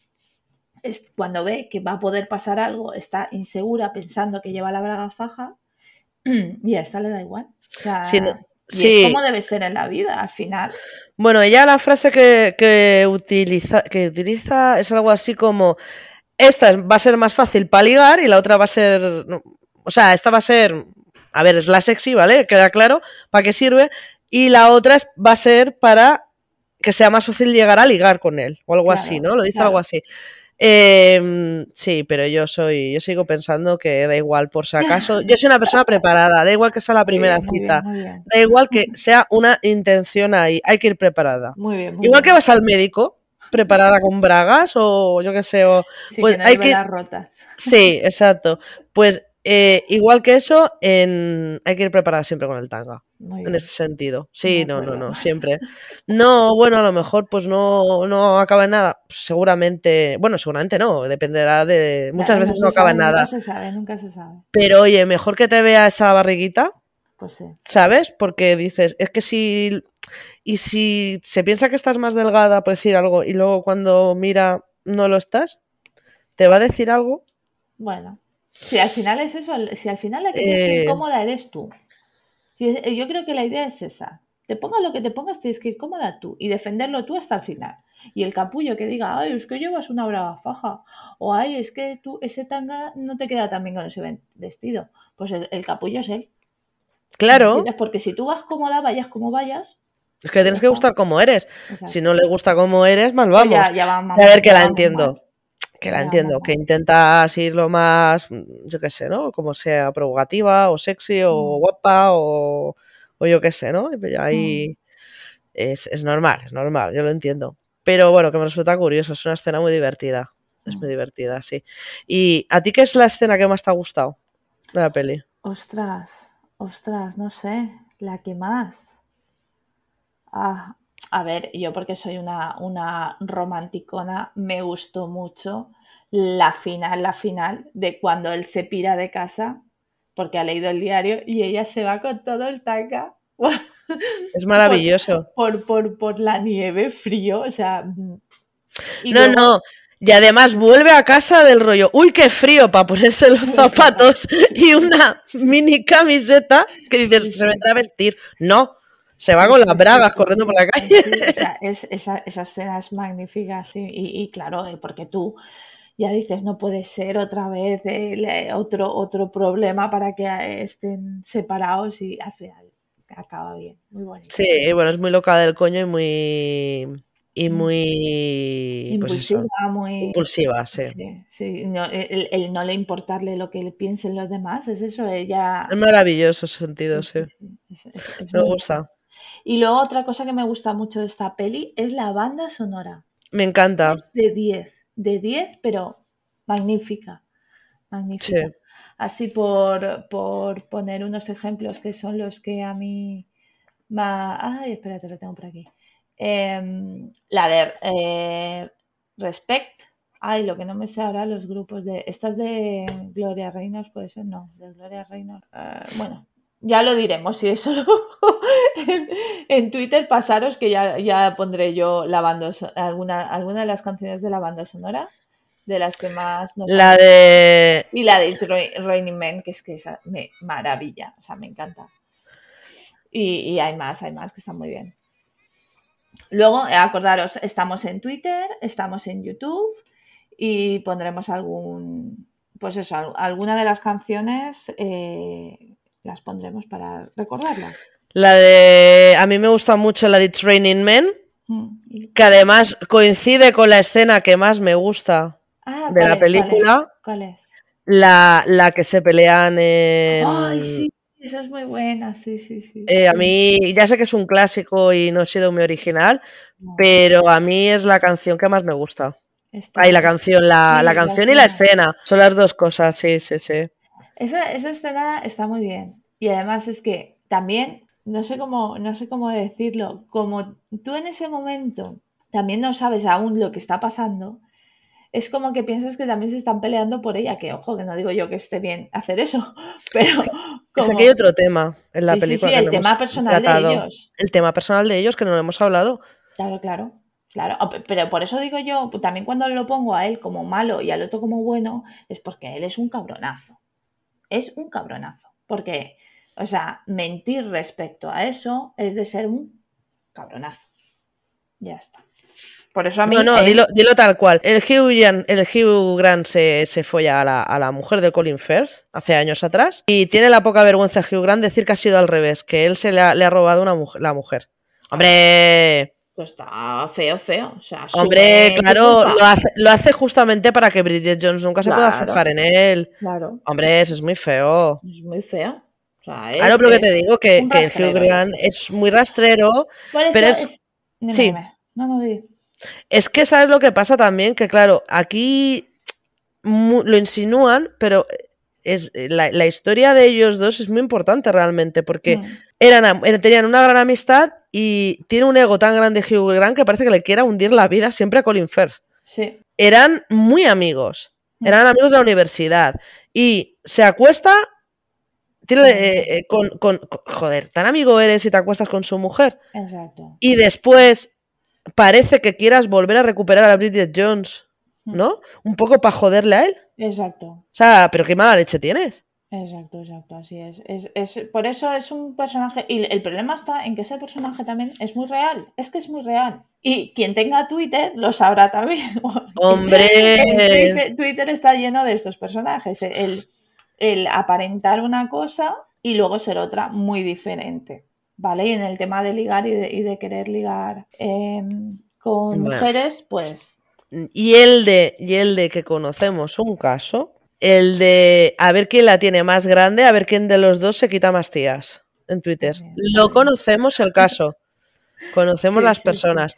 es cuando ve que va a poder pasar algo, está insegura pensando que lleva la braga faja <clears throat> y a esta le da igual. O sea, Sí, no- y sí. es como debe ser en la vida, al final. Bueno, ella la frase que, que utiliza, que utiliza es algo así como, esta es- va a ser más fácil para ligar y la otra va a ser, no, o sea, esta va a ser, a ver, es la sexy, ¿vale? Queda claro para qué sirve. Y la otra va a ser para que sea más fácil llegar a ligar con él, o algo Claro, así, ¿no? Lo dice claro. algo así. Eh, sí, pero yo soy, yo sigo pensando que da igual por si acaso. <laughs> Yo soy una persona preparada, da igual que sea la Muy primera muy cita, bien, muy bien. da igual que <laughs> sea una intención ahí, hay que ir preparada. Muy bien, Igual que vas al médico, preparada con bragas o yo qué sé, o Sí, pues que no hay lleve que- las rotas. sí, <laughs> exacto. Pues eh, igual que eso, en... hay que ir preparada siempre con el tanga, Muy en bien. este sentido. Sí, no, no, no, siempre. No, bueno, a lo mejor pues no, no acaba en nada. Seguramente, bueno, seguramente no, dependerá de. Muchas Claro, veces no acaba en nada. Nunca se sabe, nunca se sabe. Pero oye, mejor que te vea esa barriguita, Pues sí. ¿sabes? Porque dices, es que si. Y si se piensa que estás más delgada, puede decir algo, y luego cuando mira no lo estás, te va a decir algo. Bueno, si al final es eso, si al final la que Eh. cómoda eres tú. Si es- yo creo que la idea es esa. Te pongas lo que te pongas, tienes que ir cómoda tú y defenderlo tú hasta el final. Y el capullo que diga, ay, es que llevas una braga faja, o ay, es que tú ese tanga no te queda tan bien con ese vestido. Pues el, el capullo es él. Claro. Porque si tú vas cómoda, vayas como vayas, es que tienes que gustar como eres. exacto. Si no le gusta como eres, mal Pues vamos. ya, ya vamos, A ver, que la entiendo. Que la entiendo, que intentas ir lo más, mm, yo qué sé, ¿no? Como sea provocativa o sexy o Mm. guapa o, o yo qué sé, ¿no? Y pues Mm. ahí es, es normal, es normal, yo lo entiendo. Pero bueno, que me resulta curioso, es una escena muy divertida. Es muy Mm. divertida, sí. ¿Y a ti qué es la escena que más te ha gustado de la peli? Ostras, ostras, no sé, la que más. Ah, a ver, yo porque soy una, una romanticona, me gustó mucho la final, la final de cuando él se pira de casa porque ha leído el diario y ella se va con todo el tanga Es <laughs> maravilloso. por, por, por la nieve, frío, o sea. Y No, luego- no. Y además vuelve a casa del rollo, uy, qué frío para ponerse los <laughs> zapatos y una mini camiseta que dices, se vendrá a vestir. No, se va con las bragas corriendo por la calle. sí, sea, es, esa, esa escena es magnífica, sí, y, y claro, eh, porque tú ya dices, no puede ser otra vez eh, otro, otro problema para que eh, estén separados y al final acaba bien, muy bonito. Sí, bueno, es muy loca del coño y muy. y Mm. muy. pues eso, Impulsiva, muy... impulsiva, sí. Sí, sí, no, el, el no le importarle lo que le piensen los demás, es eso, ella... Es maravilloso ese sentido, sí. sí, es- es- es Me gusta. Y luego otra cosa que me gusta mucho de esta peli es la banda sonora. Me encanta. Es de 10. de 10, pero magnífica. Magnífica. Así por, por poner unos ejemplos que son los que a mí... Ay, espérate, lo tengo por aquí. Em, la de eh, Respect. Ay, lo que no me sé ahora los grupos de... Estas de Gloria Reynolds, puede ser, no, de Gloria Reynolds. Eh, bueno, ya lo diremos, si eso <laughs> en, Twitter pasaros que ya, ya pondré yo la banda, alguna, alguna de las canciones de la banda sonora, de las que más nos La de... Y la de Raining Man, que es que es me, maravilla, o sea, me encanta. Y, y hay más, hay más que están muy bien. Luego, acordaros, estamos en Twitter, estamos en YouTube y pondremos algún, pues eso, alguna de las canciones eh, las pondremos para recordarlas. La de, a mí me gusta mucho la de Training Men, mm, que además coincide con la escena que más me gusta ah, de la película. ¿Cuál es? La, la, que se pelean en... Ay, sí, esa es muy buena, sí, sí, sí. Eh, a mí, ya sé que es un clásico y no ha sido muy original, pero a mí es la canción que más me gusta. Ay, la canción, la, la canción y la escena. Son las dos cosas, sí, sí, sí. Esa, esa escena está muy bien. Y además es que también, no sé cómo, no sé cómo decirlo, como tú en ese momento también no sabes aún lo que está pasando, es como que piensas que también se están peleando por ella, que ojo, que no digo yo que esté bien hacer eso, <laughs> pero... Es que hay otro tema en la película. Sí, sí, el tema personal de ellos. El tema personal de ellos que no lo hemos hablado. Claro, claro. Claro, pero por eso digo yo, también cuando lo pongo a él como malo y al otro como bueno, es porque él es un cabronazo. Es un cabronazo. Porque, o sea, mentir respecto a eso es de ser un cabronazo. Ya está. Por eso a mí. No, no, dilo, tal cual. El Hugh, el Hugh Grant se, se folla a la, a la, mujer de Colin Firth hace años atrás. Y tiene la poca vergüenza Hugh Grant decir que ha sido al revés, que él se le ha, le ha robado una mujer, la mujer. ¡Hombre! Pues está feo, feo. Hombre, claro, lo hace, justamente para que Bridget Jones nunca se pueda fijar en él. Claro. Hombre, eso es muy feo. Es muy feo. O sea, es, claro, pero que te digo que, que Hugh Grant es muy rastrero, pero es... sí. No, no, es que sabes lo que pasa también, que claro, aquí lo insinúan, pero es la, la, historia de ellos dos es muy importante realmente, porque mm. eran, tenían una gran amistad y tiene un ego tan grande Hugh Grant que parece que le quiera hundir la vida siempre a Colin Firth. Sí. Eran muy amigos, mm. eran amigos de la universidad y se acuesta tiene, mm. eh, eh, con, con, joder, tan amigo eres y te acuestas con su mujer. Exacto. Y después parece que quieras volver a recuperar a Bridget Jones, mm. ¿no? Un poco para joderle a él. Exacto. O sea, pero qué mala leche tienes. Exacto, exacto, así es. Es, por eso es un personaje. Y el problema está en que ese personaje también es muy real. Es que es muy real. Y quien tenga Twitter lo sabrá también. <laughs> ¡Hombre! Twitter, está lleno de estos personajes. El, el aparentar una cosa y luego ser otra muy diferente. ¿Vale? Y en el tema de ligar y de, querer ligar em, con mujeres, pues. Y el de, y el de que conocemos un caso el de a ver quién la tiene más grande, a ver quién de los dos se quita más tías en Twitter. Lo conocemos el caso. <laughs> Conocemos las personas.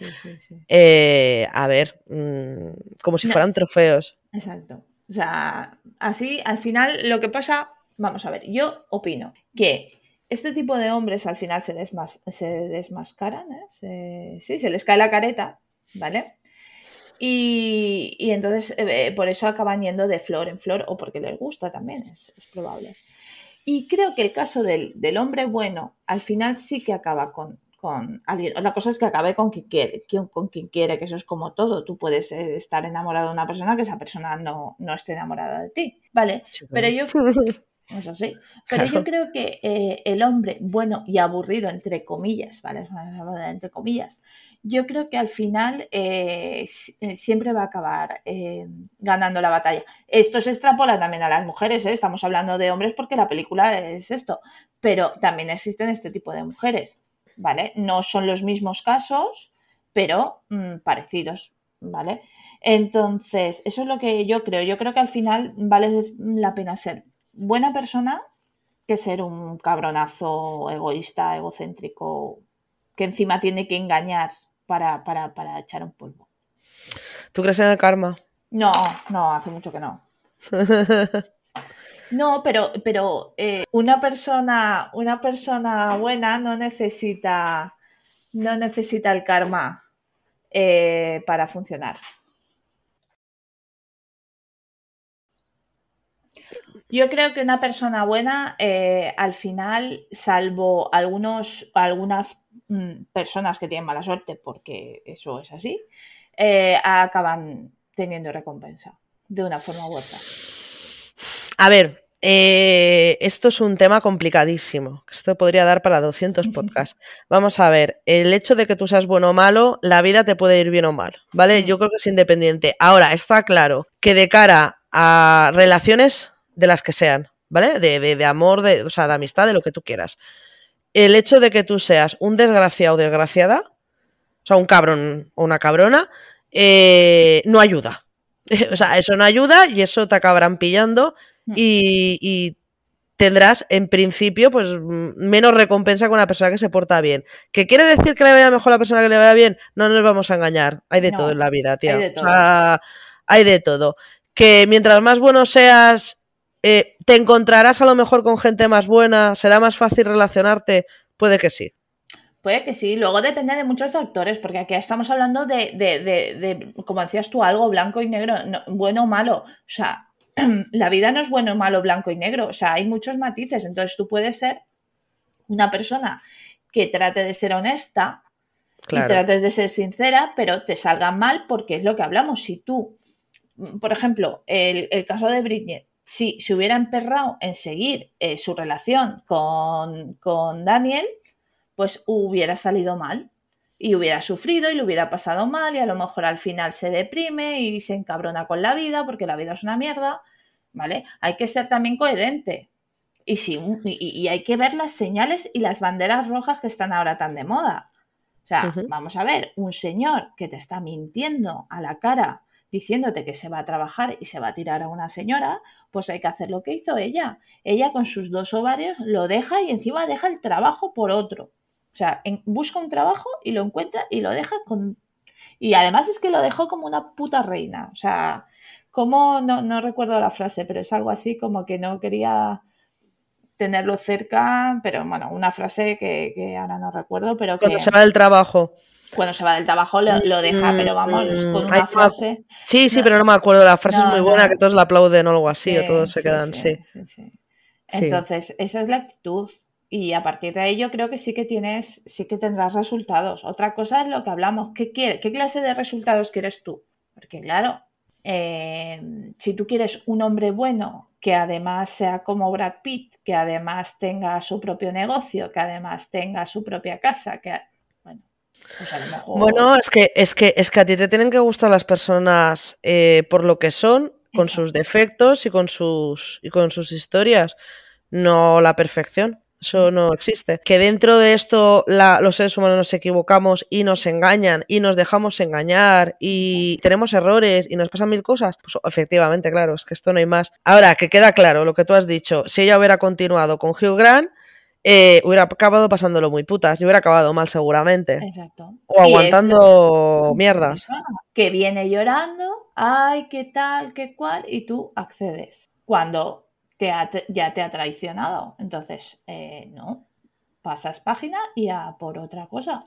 Eh, a ver, mm, como si fueran trofeos. Exacto. O sea, así al final lo que pasa, vamos a ver, yo opino que este tipo de hombres al final se, desmas se desmascaran, ¿eh? sí, se les cae la careta, ¿vale? Y, entonces eh, por eso acaban yendo de flor en flor o porque les gusta también, es, probable. Y creo que el caso del, hombre bueno al final sí que acaba con, con alguien. Otra cosa es que acabe con quien quiere, con quien quiere, que eso es como todo. Tú puedes eh, estar enamorado de una persona que esa persona no, no esté enamorada de ti, ¿vale? Pero yo... <laughs> Eso sí. Pero yo creo que eh, el hombre bueno y aburrido, entre comillas, ¿vale? Entre comillas, yo creo que al final eh, eh, siempre va a acabar eh, ganando la batalla. Esto se extrapola también a las mujeres, estamos hablando de hombres porque la película es esto, pero también existen este tipo de mujeres, ¿vale? No son los mismos casos, pero mm, parecidos, ¿vale? Entonces, eso es lo que yo creo. Yo creo que al final vale la pena ser buena persona que ser un cabronazo egoísta, egocéntrico, que encima tiene que engañar para, para, para echar un polvo. ¿Tú crees en el karma? No, no, hace mucho que no. <laughs> No, pero, pero eh, una persona, una persona buena no necesita, no necesita el karma eh, para funcionar. Yo creo que una persona buena, eh, al final, salvo algunos, algunas mm, personas que tienen mala suerte, porque eso es así, acaban teniendo recompensa de una forma u otra. A ver, eh, esto es un tema complicadísimo. Esto podría dar para 200 <laughs> podcasts. Vamos a ver, el hecho de que tú seas bueno o malo, la vida te puede ir bien o mal, ¿vale? Yo creo que es independiente. Ahora, está claro que de cara a relaciones de las que sean, ¿vale? De, de, amor, de, o sea, de amistad, de lo que tú quieras. El hecho de que tú seas un desgraciado o desgraciada, o sea, un cabrón o una cabrona, eh, no ayuda. <laughs> o sea, eso no ayuda y eso te acabarán pillando mm. y, tendrás, en principio, pues menos recompensa con una persona que se porta bien. ¿Qué quiere decir que le vaya mejor a la persona que le vaya bien? No nos vamos a engañar. Hay de todo en la vida, tía. Hay de todo. O sea, hay de todo. Que mientras más bueno seas, eh, te encontrarás a lo mejor con gente más buena, será más fácil relacionarte. Puede que sí. Puede que sí, luego depende de muchos factores, porque aquí estamos hablando de, de, de, como decías tú, algo blanco y negro, bueno o malo. O sea, <clears throat> la vida no es bueno, malo, blanco y negro. O sea, hay muchos matices. Entonces tú puedes ser una persona que trate de ser honesta y trates de ser sincera, pero te salga mal porque es lo que hablamos. Si tú, por ejemplo, el, caso de Britney, si se hubiera emperrado en seguir eh, su relación con, con Daniel, pues hubiera salido mal y hubiera sufrido y le hubiera pasado mal y a lo mejor al final se deprime y se encabrona con la vida porque la vida es una mierda, ¿vale? Hay que ser también coherente y, si, y, hay que ver las señales y las banderas rojas que están ahora tan de moda. O sea, vamos a ver, un señor que te está mintiendo a la cara diciéndote que se va a trabajar y se va a tirar a una señora, pues hay que hacer lo que hizo ella. Ella con sus dos ovarios lo deja y encima deja el trabajo por otro. O sea, busca un trabajo y lo encuentra y lo deja con... Y además es que lo dejó como una puta reina. O sea, como, no, no recuerdo la frase, pero es algo así como que no quería tenerlo cerca, pero bueno, una frase que, ahora no recuerdo, pero que... Cuando se va del trabajo. Cuando se va del trabajo lo, deja, pero vamos, mm, con una frase... Sí, sí, pero no me acuerdo, la frase es muy buena, que todos la aplauden o algo así, o todos se quedan, sí. Entonces, esa es la actitud y a partir de ahí yo creo que sí que tienes, sí que tendrás resultados. Otra cosa es lo que hablamos, ¿qué, qué clase de resultados quieres tú? Porque claro, eh, si tú quieres un hombre bueno que además sea como Brad Pitt, que además tenga su propio negocio, que además tenga su propia casa, que pues a lo mejor... Bueno, es que, es que, es que a ti te tienen que gustar las personas eh, por lo que son, con sus defectos y con sus, y con sus historias, no la perfección. Eso no existe. Que dentro de esto los seres humanos nos equivocamos y nos engañan y nos dejamos engañar y tenemos errores y nos pasan mil cosas. Pues efectivamente, claro, es que esto no hay más. Ahora, que queda claro lo que tú has dicho, si ella hubiera continuado con Hugh Grant, eh, hubiera acabado pasándolo muy putas y hubiera acabado mal seguramente. Exacto. O aguantando mierdas. Que viene llorando, ay, qué tal, qué cual, y tú accedes. Cuando ya te ha traicionado. Entonces, eh, no, pasas página y a por otra cosa.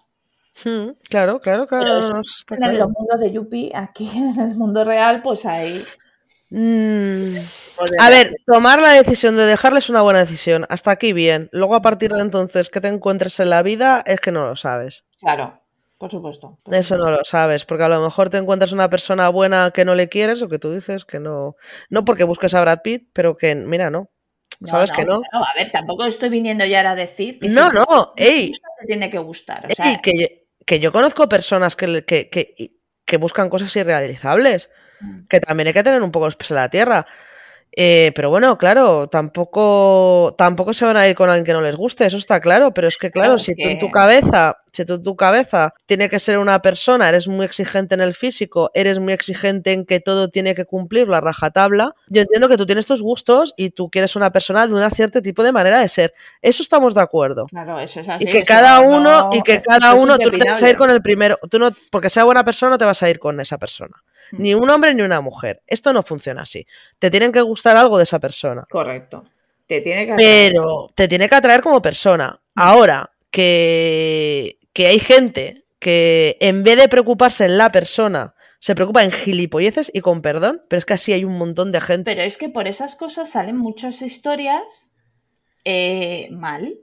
Hmm, claro, claro, claro. en el mundo de Yupi, aquí <laughs> en el mundo real, pues hay. Mm. A ver, tomar la decisión de dejarle es una buena decisión. Hasta aquí bien. Luego, a partir de entonces que te encuentres en la vida, es que no lo sabes. Claro. Por supuesto. Eso no lo sabes, porque a lo mejor te encuentras una persona buena que no le quieres o que tú dices que no. No porque busques a Brad Pitt, pero que, mira, no. ¿Sabes que no? A ver, tampoco estoy viniendo ya a decir que no, no, ey. Te tiene que gustar. que, que, yo conozco personas que, que, que, que buscan cosas irrealizables. Que también hay que tener un poco los pies en la tierra. Eh, pero bueno, claro, tampoco, tampoco se van a ir con alguien que no les guste, eso está claro, pero es que claro, si tú en tu cabeza, si tú en tu cabeza tiene que ser una persona, eres muy exigente en el físico, eres muy exigente en que todo tiene que cumplir la rajatabla, yo entiendo que tú tienes tus gustos y tú quieres una persona de un cierto tipo de manera de ser. Eso estamos de acuerdo. Claro, eso es así. Y que cada uno, y que cada uno, tú te vas a ir con el primero, tú no, porque sea buena persona, no te vas a ir con esa persona. Ni un hombre ni una mujer. Esto no funciona así. Te tienen que gustar algo de esa persona. Correcto. Te tiene que atraer. Pero te tiene que atraer como persona. Ahora, que, que hay gente que en vez de preocuparse en la persona, se preocupa en gilipolleces y con perdón, pero es que así hay un montón de gente. Pero es que por esas cosas salen muchas historias eh, mal.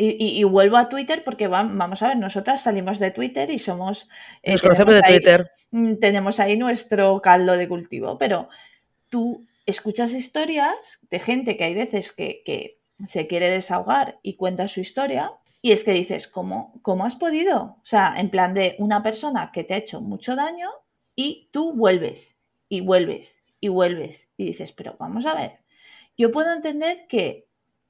Y, y- y vuelvo a Twitter porque va- vamos a ver, nosotras salimos de Twitter y somos... eh, Nos conocemos de ahí- Twitter. mm, tenemos ahí nuestro caldo de cultivo, pero tú escuchas historias de gente que hay veces que, que se quiere desahogar y cuenta su historia y es que dices, ¿cómo, ¿cómo has podido? O sea, en plan de una persona que te ha hecho mucho daño y tú vuelves y vuelves y vuelves y dices, pero vamos a ver, yo puedo entender que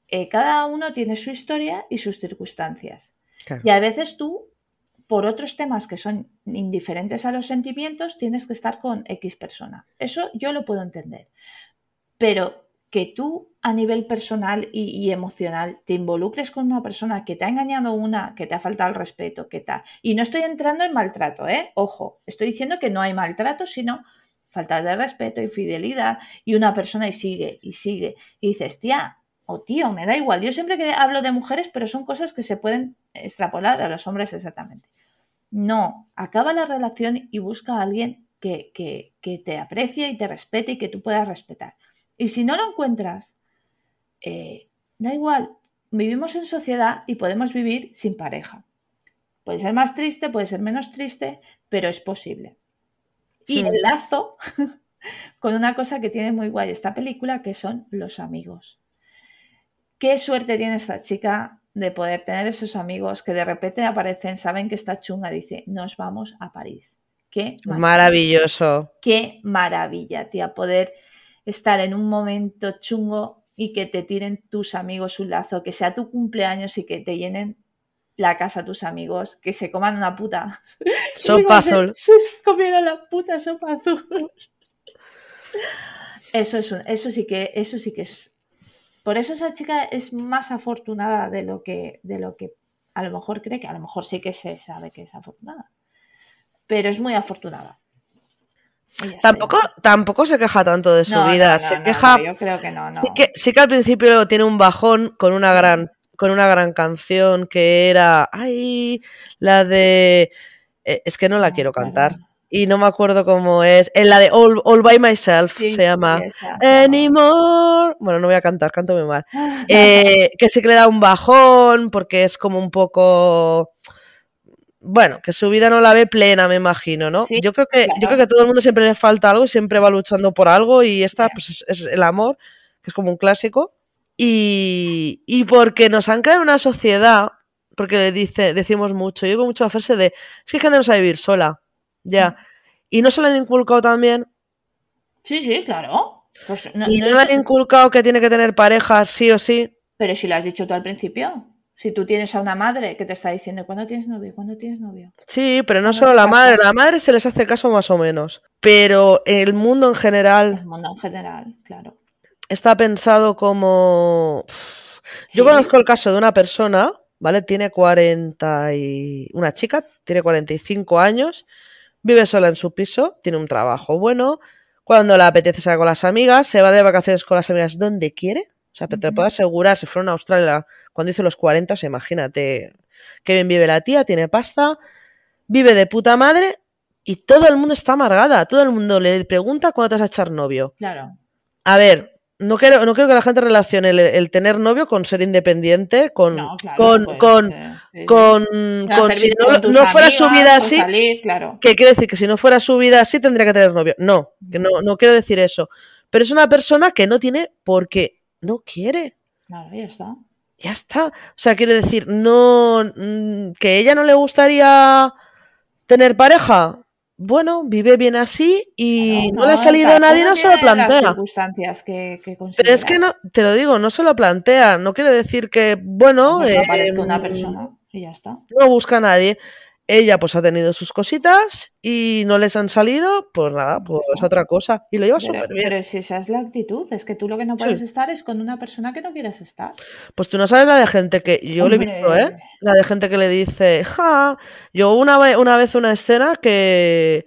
eh, cada uno tiene su historia y sus circunstancias. Claro. Y a veces tú, por otros temas que son indiferentes a los sentimientos, tienes que estar con X persona. Eso yo lo puedo entender. Pero que tú a nivel personal y, y emocional te involucres con una persona que te ha engañado una, que te ha faltado el respeto, que tal. Y no estoy entrando en maltrato, ¿eh? Ojo, estoy diciendo que no hay maltrato, sino falta de respeto, infidelidad, y una persona y sigue, y sigue. Y dices, tía, o tío, me da igual. Yo siempre que hablo de mujeres, pero son cosas que se pueden extrapolar a los hombres exactamente. No, acaba la relación y busca a alguien que, que, que te aprecie y te respete y que tú puedas respetar. Y si no lo encuentras, eh, da igual, vivimos en sociedad y podemos vivir sin pareja. Puede ser más triste, puede ser menos triste, pero es posible. Y enlazo <laughs> con una cosa que tiene muy guay esta película, que son los amigos. Qué suerte tiene esta chica de poder tener esos amigos que de repente aparecen, saben que está chunga, dice, nos vamos a París. Qué maravilla. Maravilloso. Qué maravilla, tía, poder estar en un momento chungo y que te tiren tus amigos un lazo, que sea tu cumpleaños y que te llenen la casa tus amigos, que se coman una puta. <laughs> Sopa <laughs> Se- azul. Se comieron la puta sopa azul. <laughs> Eso es un- eso sí que, eso sí que es. Por eso esa chica es más afortunada de lo que, de lo que a lo mejor cree que a lo mejor sí que se sabe que es afortunada. Pero es muy afortunada. Está, Tampoco, tampoco se queja tanto de su no, vida. no, se queja. yo creo que no, no. Sí que, sí que al principio tiene un bajón con una gran, con una gran canción que era. Ay, la de. eh, Es que no la No, quiero cantar. Y no me acuerdo cómo es. En la de All, All by Myself Sí, se llama. esa. Anymore. Bueno, no voy a cantar, canto muy mal. <laughs> Eh, que sí que le da un bajón porque es como un poco. Bueno, que su vida no la ve plena, me imagino, ¿no? Sí, yo creo que, yo creo que a todo el mundo siempre le falta algo y siempre va luchando por algo, y esta, pues, es, es el amor, que es como un clásico. Y, y porque nos han creado una sociedad, porque dice, decimos mucho, yo digo mucho la frase de es que hay gente no sabe vivir sola. Ya. Y no se le han inculcado también Sí, sí, claro. Pues no- y no le han inculcado que tiene que tener pareja sí o sí. Pero si lo has dicho tú al principio. Si tú tienes a una madre que te está diciendo, ¿cuándo tienes novio? ¿Cuándo tienes novio? Sí, pero no solo la madre, la madre se les hace caso más o menos. Pero el mundo en El general mundo en general, claro. está pensado como... Yo Sí. conozco el caso de una persona, ¿vale? Tiene 40 y... Una chica, tiene 45 años, vive sola en su piso, tiene un trabajo bueno, cuando le apetece salir con las amigas, se va de vacaciones con las amigas donde quiere. O sea, te Ujú. puedo asegurar, si fueron a Australia cuando hizo los 40, o sea, imagínate qué bien vive la tía, tiene pasta, vive de puta madre y todo el mundo está amargada. Todo el mundo le pregunta cuándo te vas a echar novio. Claro. A ver, no quiero, no quiero que la gente relacione el, el tener novio con ser independiente, con, No, claro. con, pues, con, eh, sí, con, si no, no fuera su vida así, salir, claro. que quiere decir que si no fuera su vida así tendría que tener novio. No, que no, no quiero decir eso. Pero es una persona que no tiene porque no quiere. Claro, ya está. Ya está. O sea, quiere decir, no. mm, que ella no le gustaría tener pareja. Bueno, vive bien así y no, le ha salido a nadie, no se lo las plantea. circunstancias que, que Pero es que no, te lo digo, no se lo plantea. No quiere decir que, bueno, Pues eh, aparezca una mm, persona y ya está. no busca a nadie. Ella pues ha tenido sus cositas y no les han salido, pues nada, pues está. otra cosa. Y lo lleva súper bien. pero si esa es la actitud, es que tú lo que no Sí. puedes estar es con una persona que no quieres estar. Pues tú no sabes la de gente que yo le he visto, ¿eh? Hombre. La de gente que le dice, ja, yo una vez, una vez una escena que,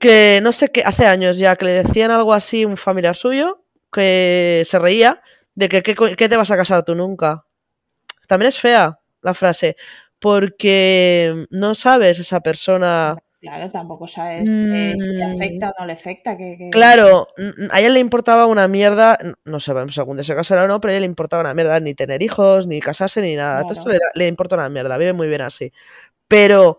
que no sé qué, hace años ya, que le decían algo así un familiar suyo, que se reía de que ¿qué te vas a casar tú nunca? También es fea la frase, porque no sabes esa persona Claro, tampoco sabes eh, si le afecta o no le afecta. Que, Claro, a ella le importaba una mierda, no sabemos algún día se casará o no, pero a ella le importaba una mierda ni tener hijos, ni casarse, ni nada. Todo esto le, importa una mierda, vive muy bien así. Pero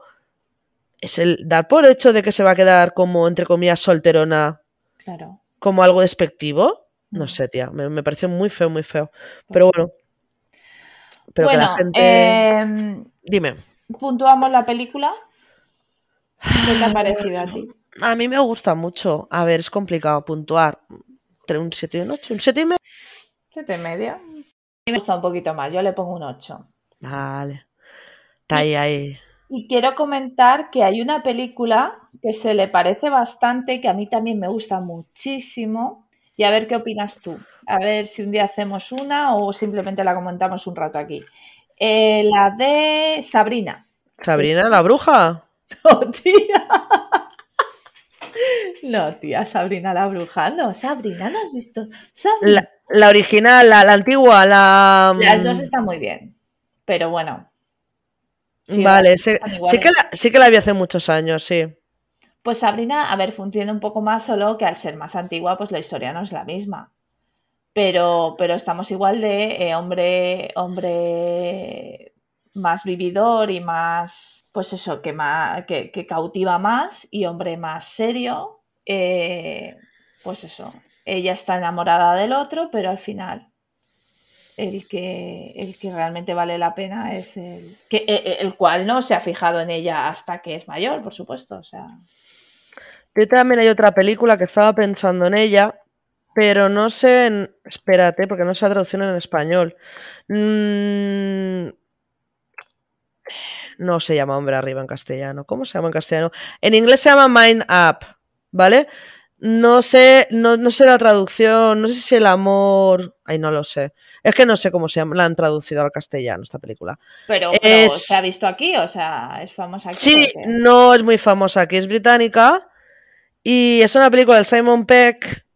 es el dar por hecho de que se va a quedar como, entre comillas, solterona, claro. como algo despectivo. No mm. sé, tía, me, pareció muy feo, muy feo. Pues pero bueno. Pero que la gente... Em, Dime. Puntuamos la película. ¿Qué te ha parecido a ti? A mí me gusta mucho. A ver, es complicado puntuar. Entre un 7 y un 8. ¿Un 7 y medio? 7 y medio. A mí me gusta un poquito más. Yo le pongo un 8. Vale. Está ahí, ahí. Y quiero comentar que hay una película que se le parece bastante, que a mí también me gusta muchísimo. Y a ver qué opinas tú. A ver si un día hacemos una o simplemente la comentamos un rato aquí. Eh, la de Sabrina. ¿Sabrina la bruja? <laughs> No, tía. <laughs> No, tía, Sabrina la bruja. No, Sabrina, ¿no has visto? La, original, la, antigua, la. Las dos mm, están muy bien. Pero bueno. vale, sí, que la, sí que la vi hace muchos años, sí. Pues Sabrina, a ver, funciona un poco más, solo que al ser más antigua, pues la historia no es la misma. Pero, pero estamos igual de eh, hombre, hombre más vividor y más pues eso, que, que, cautiva más y hombre más serio, eh, pues eso, ella está enamorada del otro, pero al final el que, el que realmente vale la pena es el, e, e, el, cual no se ha fijado en ella hasta que es mayor, por supuesto. O sea. Yo también hay otra película que estaba pensando en ella, pero no sé, en, espérate, porque no sé la traducción en español. Mm, no se llama Hombre Arriba en castellano. ¿Cómo se llama en castellano? En inglés se llama Mind Up, ¿vale? No sé, no, no sé la traducción, no sé si el amor. Ay, no lo sé. Es que no sé cómo se llama, la han traducido al castellano esta película. Pero, se ha visto aquí, o sea, es famosa aquí. Sí, no es muy famosa aquí, es británica. Y es una película del Simon Peck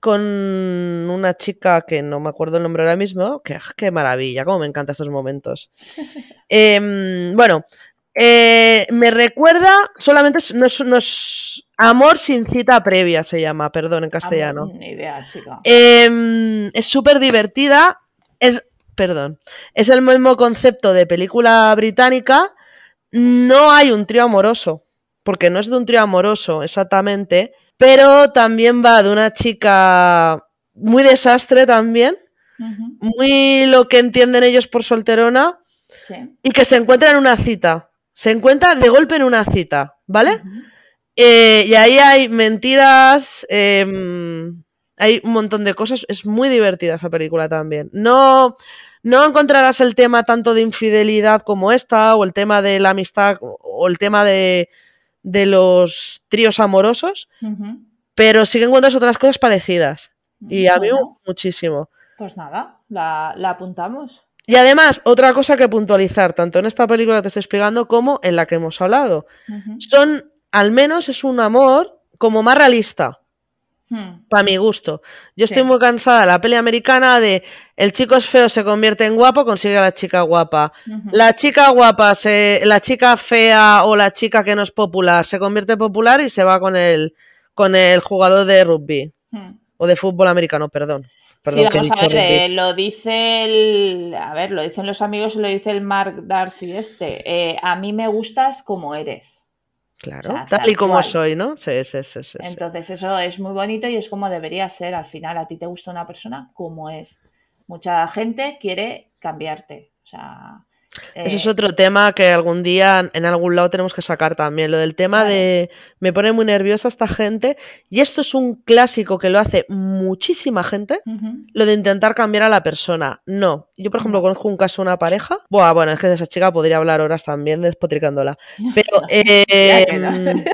con una chica que no me acuerdo el nombre ahora mismo. Que, qué maravilla, cómo me encantan estos momentos. <laughs> Em, bueno, eh, me recuerda, solamente no es, Amor sin cita previa, se llama, perdón, en castellano. idea, chica. Em, es súper divertida. Es, perdón, es el mismo concepto de película británica. No hay un trío amoroso, porque no es de un trío amoroso exactamente, pero también va de una chica muy desastre también, muy lo que entienden ellos por solterona, y que se encuentra en una cita. Se encuentra de golpe en una cita, ¿vale? Eh, y ahí hay mentiras, em, hay un montón de cosas. Es muy divertida esa película también. No, no encontrarás el tema tanto de infidelidad como esta, o el tema de la amistad, o el tema de, de los tríos amorosos, pero sí que encuentras otras cosas parecidas. Y a mí muchísimo. Pues nada, la, apuntamos. Y además, otra cosa que puntualizar, tanto en esta película que te estoy explicando como en la que hemos hablado. Son, al menos es un amor como más realista. Hmm. Para mi gusto. Yo estoy muy cansada de la peli americana de el chico es feo, se convierte en guapo, consigue a la chica guapa. La chica guapa, se, la chica fea o la chica que no es popular, se convierte en popular y se va con el, con el jugador de rugby. Hmm. O de fútbol americano, perdón. sí, vamos a ver, eh, lo dice el, a ver, lo dicen los amigos, lo dice el Mark Darcy este. Eh, a mí me gustas como eres. Claro, tal, y como soy, ¿no? Sí, sí, sí, sí, Entonces eso es muy bonito y es como debería ser. Al final a ti te gusta una persona como es. Mucha gente quiere cambiarte. O sea, eso es eh, otro tema que algún día en algún lado tenemos que sacar también. Lo del tema de me pone muy nerviosa esta gente. Y esto es un clásico que lo hace muchísima gente. Lo de intentar cambiar a la persona. No. Yo, por ejemplo, conozco un caso de una pareja. Buah, bueno, es que de esa chica podría hablar horas también despotricándola. <laughs> Pero eh, <laughs>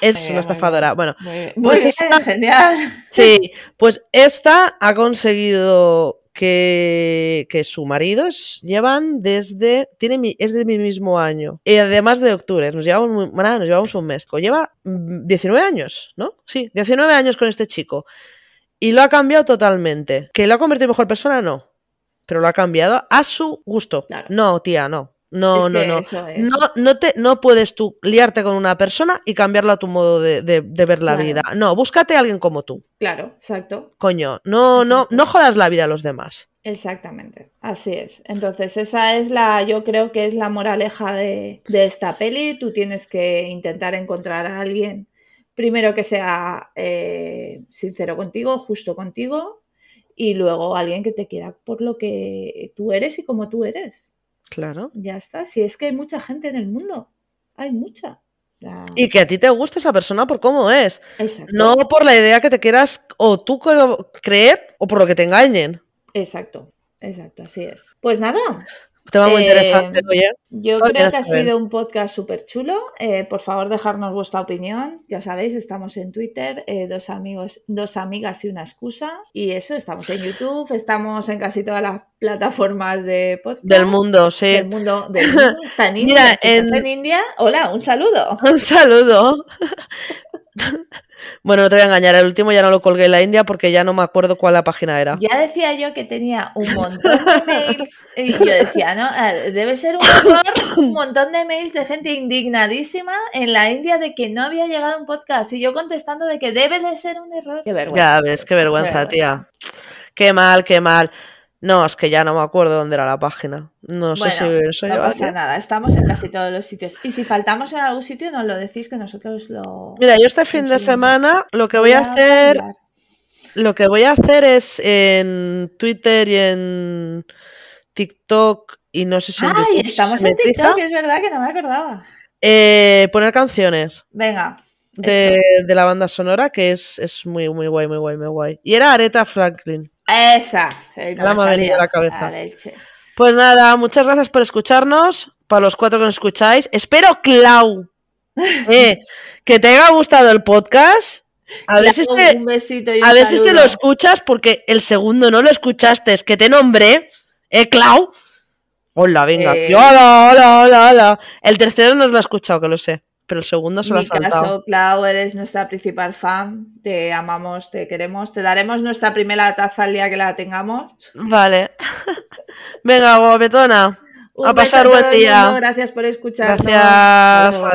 es una estafadora. Bueno, pues genial. Sí, <laughs> pues esta ha conseguido que, que su marido es- llevan desde. Tiene mi, es de mi mismo año. Y además de octubre, nos llevamos, muy- nada, nos llevamos un mes. Lleva mm, 19 años, ¿no? Sí, 19 años con este chico. Y lo ha cambiado totalmente. ¿Que lo ha convertido en mejor persona? No. Pero lo ha cambiado a su gusto. Claro. No, tía, no. No, Es no, que no. es. No, no, te, no puedes tú liarte con una persona y cambiarlo a tu modo de, de- de ver la Claro. vida. No, búscate a alguien como tú. Claro, exacto. Coño, no, no, no jodas la vida a los demás. Exactamente, así es. Entonces, esa es la, yo creo que es la moraleja de, de esta peli. Tú tienes que intentar encontrar a alguien, primero que sea eh, sincero contigo, justo contigo, y luego alguien que te quiera por lo que tú eres y como tú eres. Claro. Ya está. Si es que hay mucha gente en el mundo, hay mucha. Y que a ti te guste esa persona por cómo es. Exacto. No por la idea que te quieras o tú creer o por lo que te engañen. Exacto, exacto, así es. Pues nada, Tema muy Eh, interesante, oye. Yo creo que ha sido un podcast súper chulo. Eh, por favor, dejarnos vuestra opinión. Ya sabéis, estamos en Twitter, eh, dos amigos, dos amigas y una excusa. Y eso, estamos en YouTube, estamos en casi todas las plataformas de podcast. Del mundo, sí. Del mundo, del mundo. Está en <laughs> India. Mira, si estás en- en India, hola, un saludo. <laughs> Un saludo. <laughs> bueno, no te voy a engañar, el último ya no lo colgué en la India porque ya no me acuerdo cuál la página era. Ya decía yo que tenía un montón de mails y yo decía, ¿no? Eh, Debe ser un error, un <coughs> montón de mails de gente indignadísima en la India de que no había llegado un podcast y yo contestando de que debe de ser un error. Qué vergüenza. Ya ves, qué vergüenza, Qué tía. Qué mal, qué mal. No, es que ya no me acuerdo dónde era la página. No sé si no pasa aquí. nada, estamos en casi todos los sitios. Y si faltamos en algún sitio, nos lo decís que nosotros lo... Mira, yo este fin de semana lo que voy a hacer, lo que voy a hacer es en Twitter y en TikTok y no sé si en ¡Ay! YouTube, Estamos en TikTok, fija, es verdad que no me acordaba. eh, poner canciones Venga, de, de la banda sonora que es, es muy, muy guay, muy guay, muy guay. Y era Aretha Franklin. Esa. Eh, Ahora me ha venido a la cabeza. La. Pues nada, muchas gracias por escucharnos. Para los cuatro que nos escucháis. Espero, Clau, <laughs> eh, que te haya gustado el podcast. A besito y a este lo escuchas, porque el segundo no lo escuchaste, es que te nombré. ¿Eh, Clau? Hola, venga. Eh. Hola, hola, hola, hola. El tercero no lo ha escuchado, que lo sé. Pero el segundo se lo ha saltado. caso, Clau, eres nuestra principal fan. Te amamos, te queremos. Te daremos nuestra primera taza el día que la tengamos. Vale. <laughs> venga, guapetona. Un A pasar buen día. Gracias por escucharnos. Gracias. Adiós.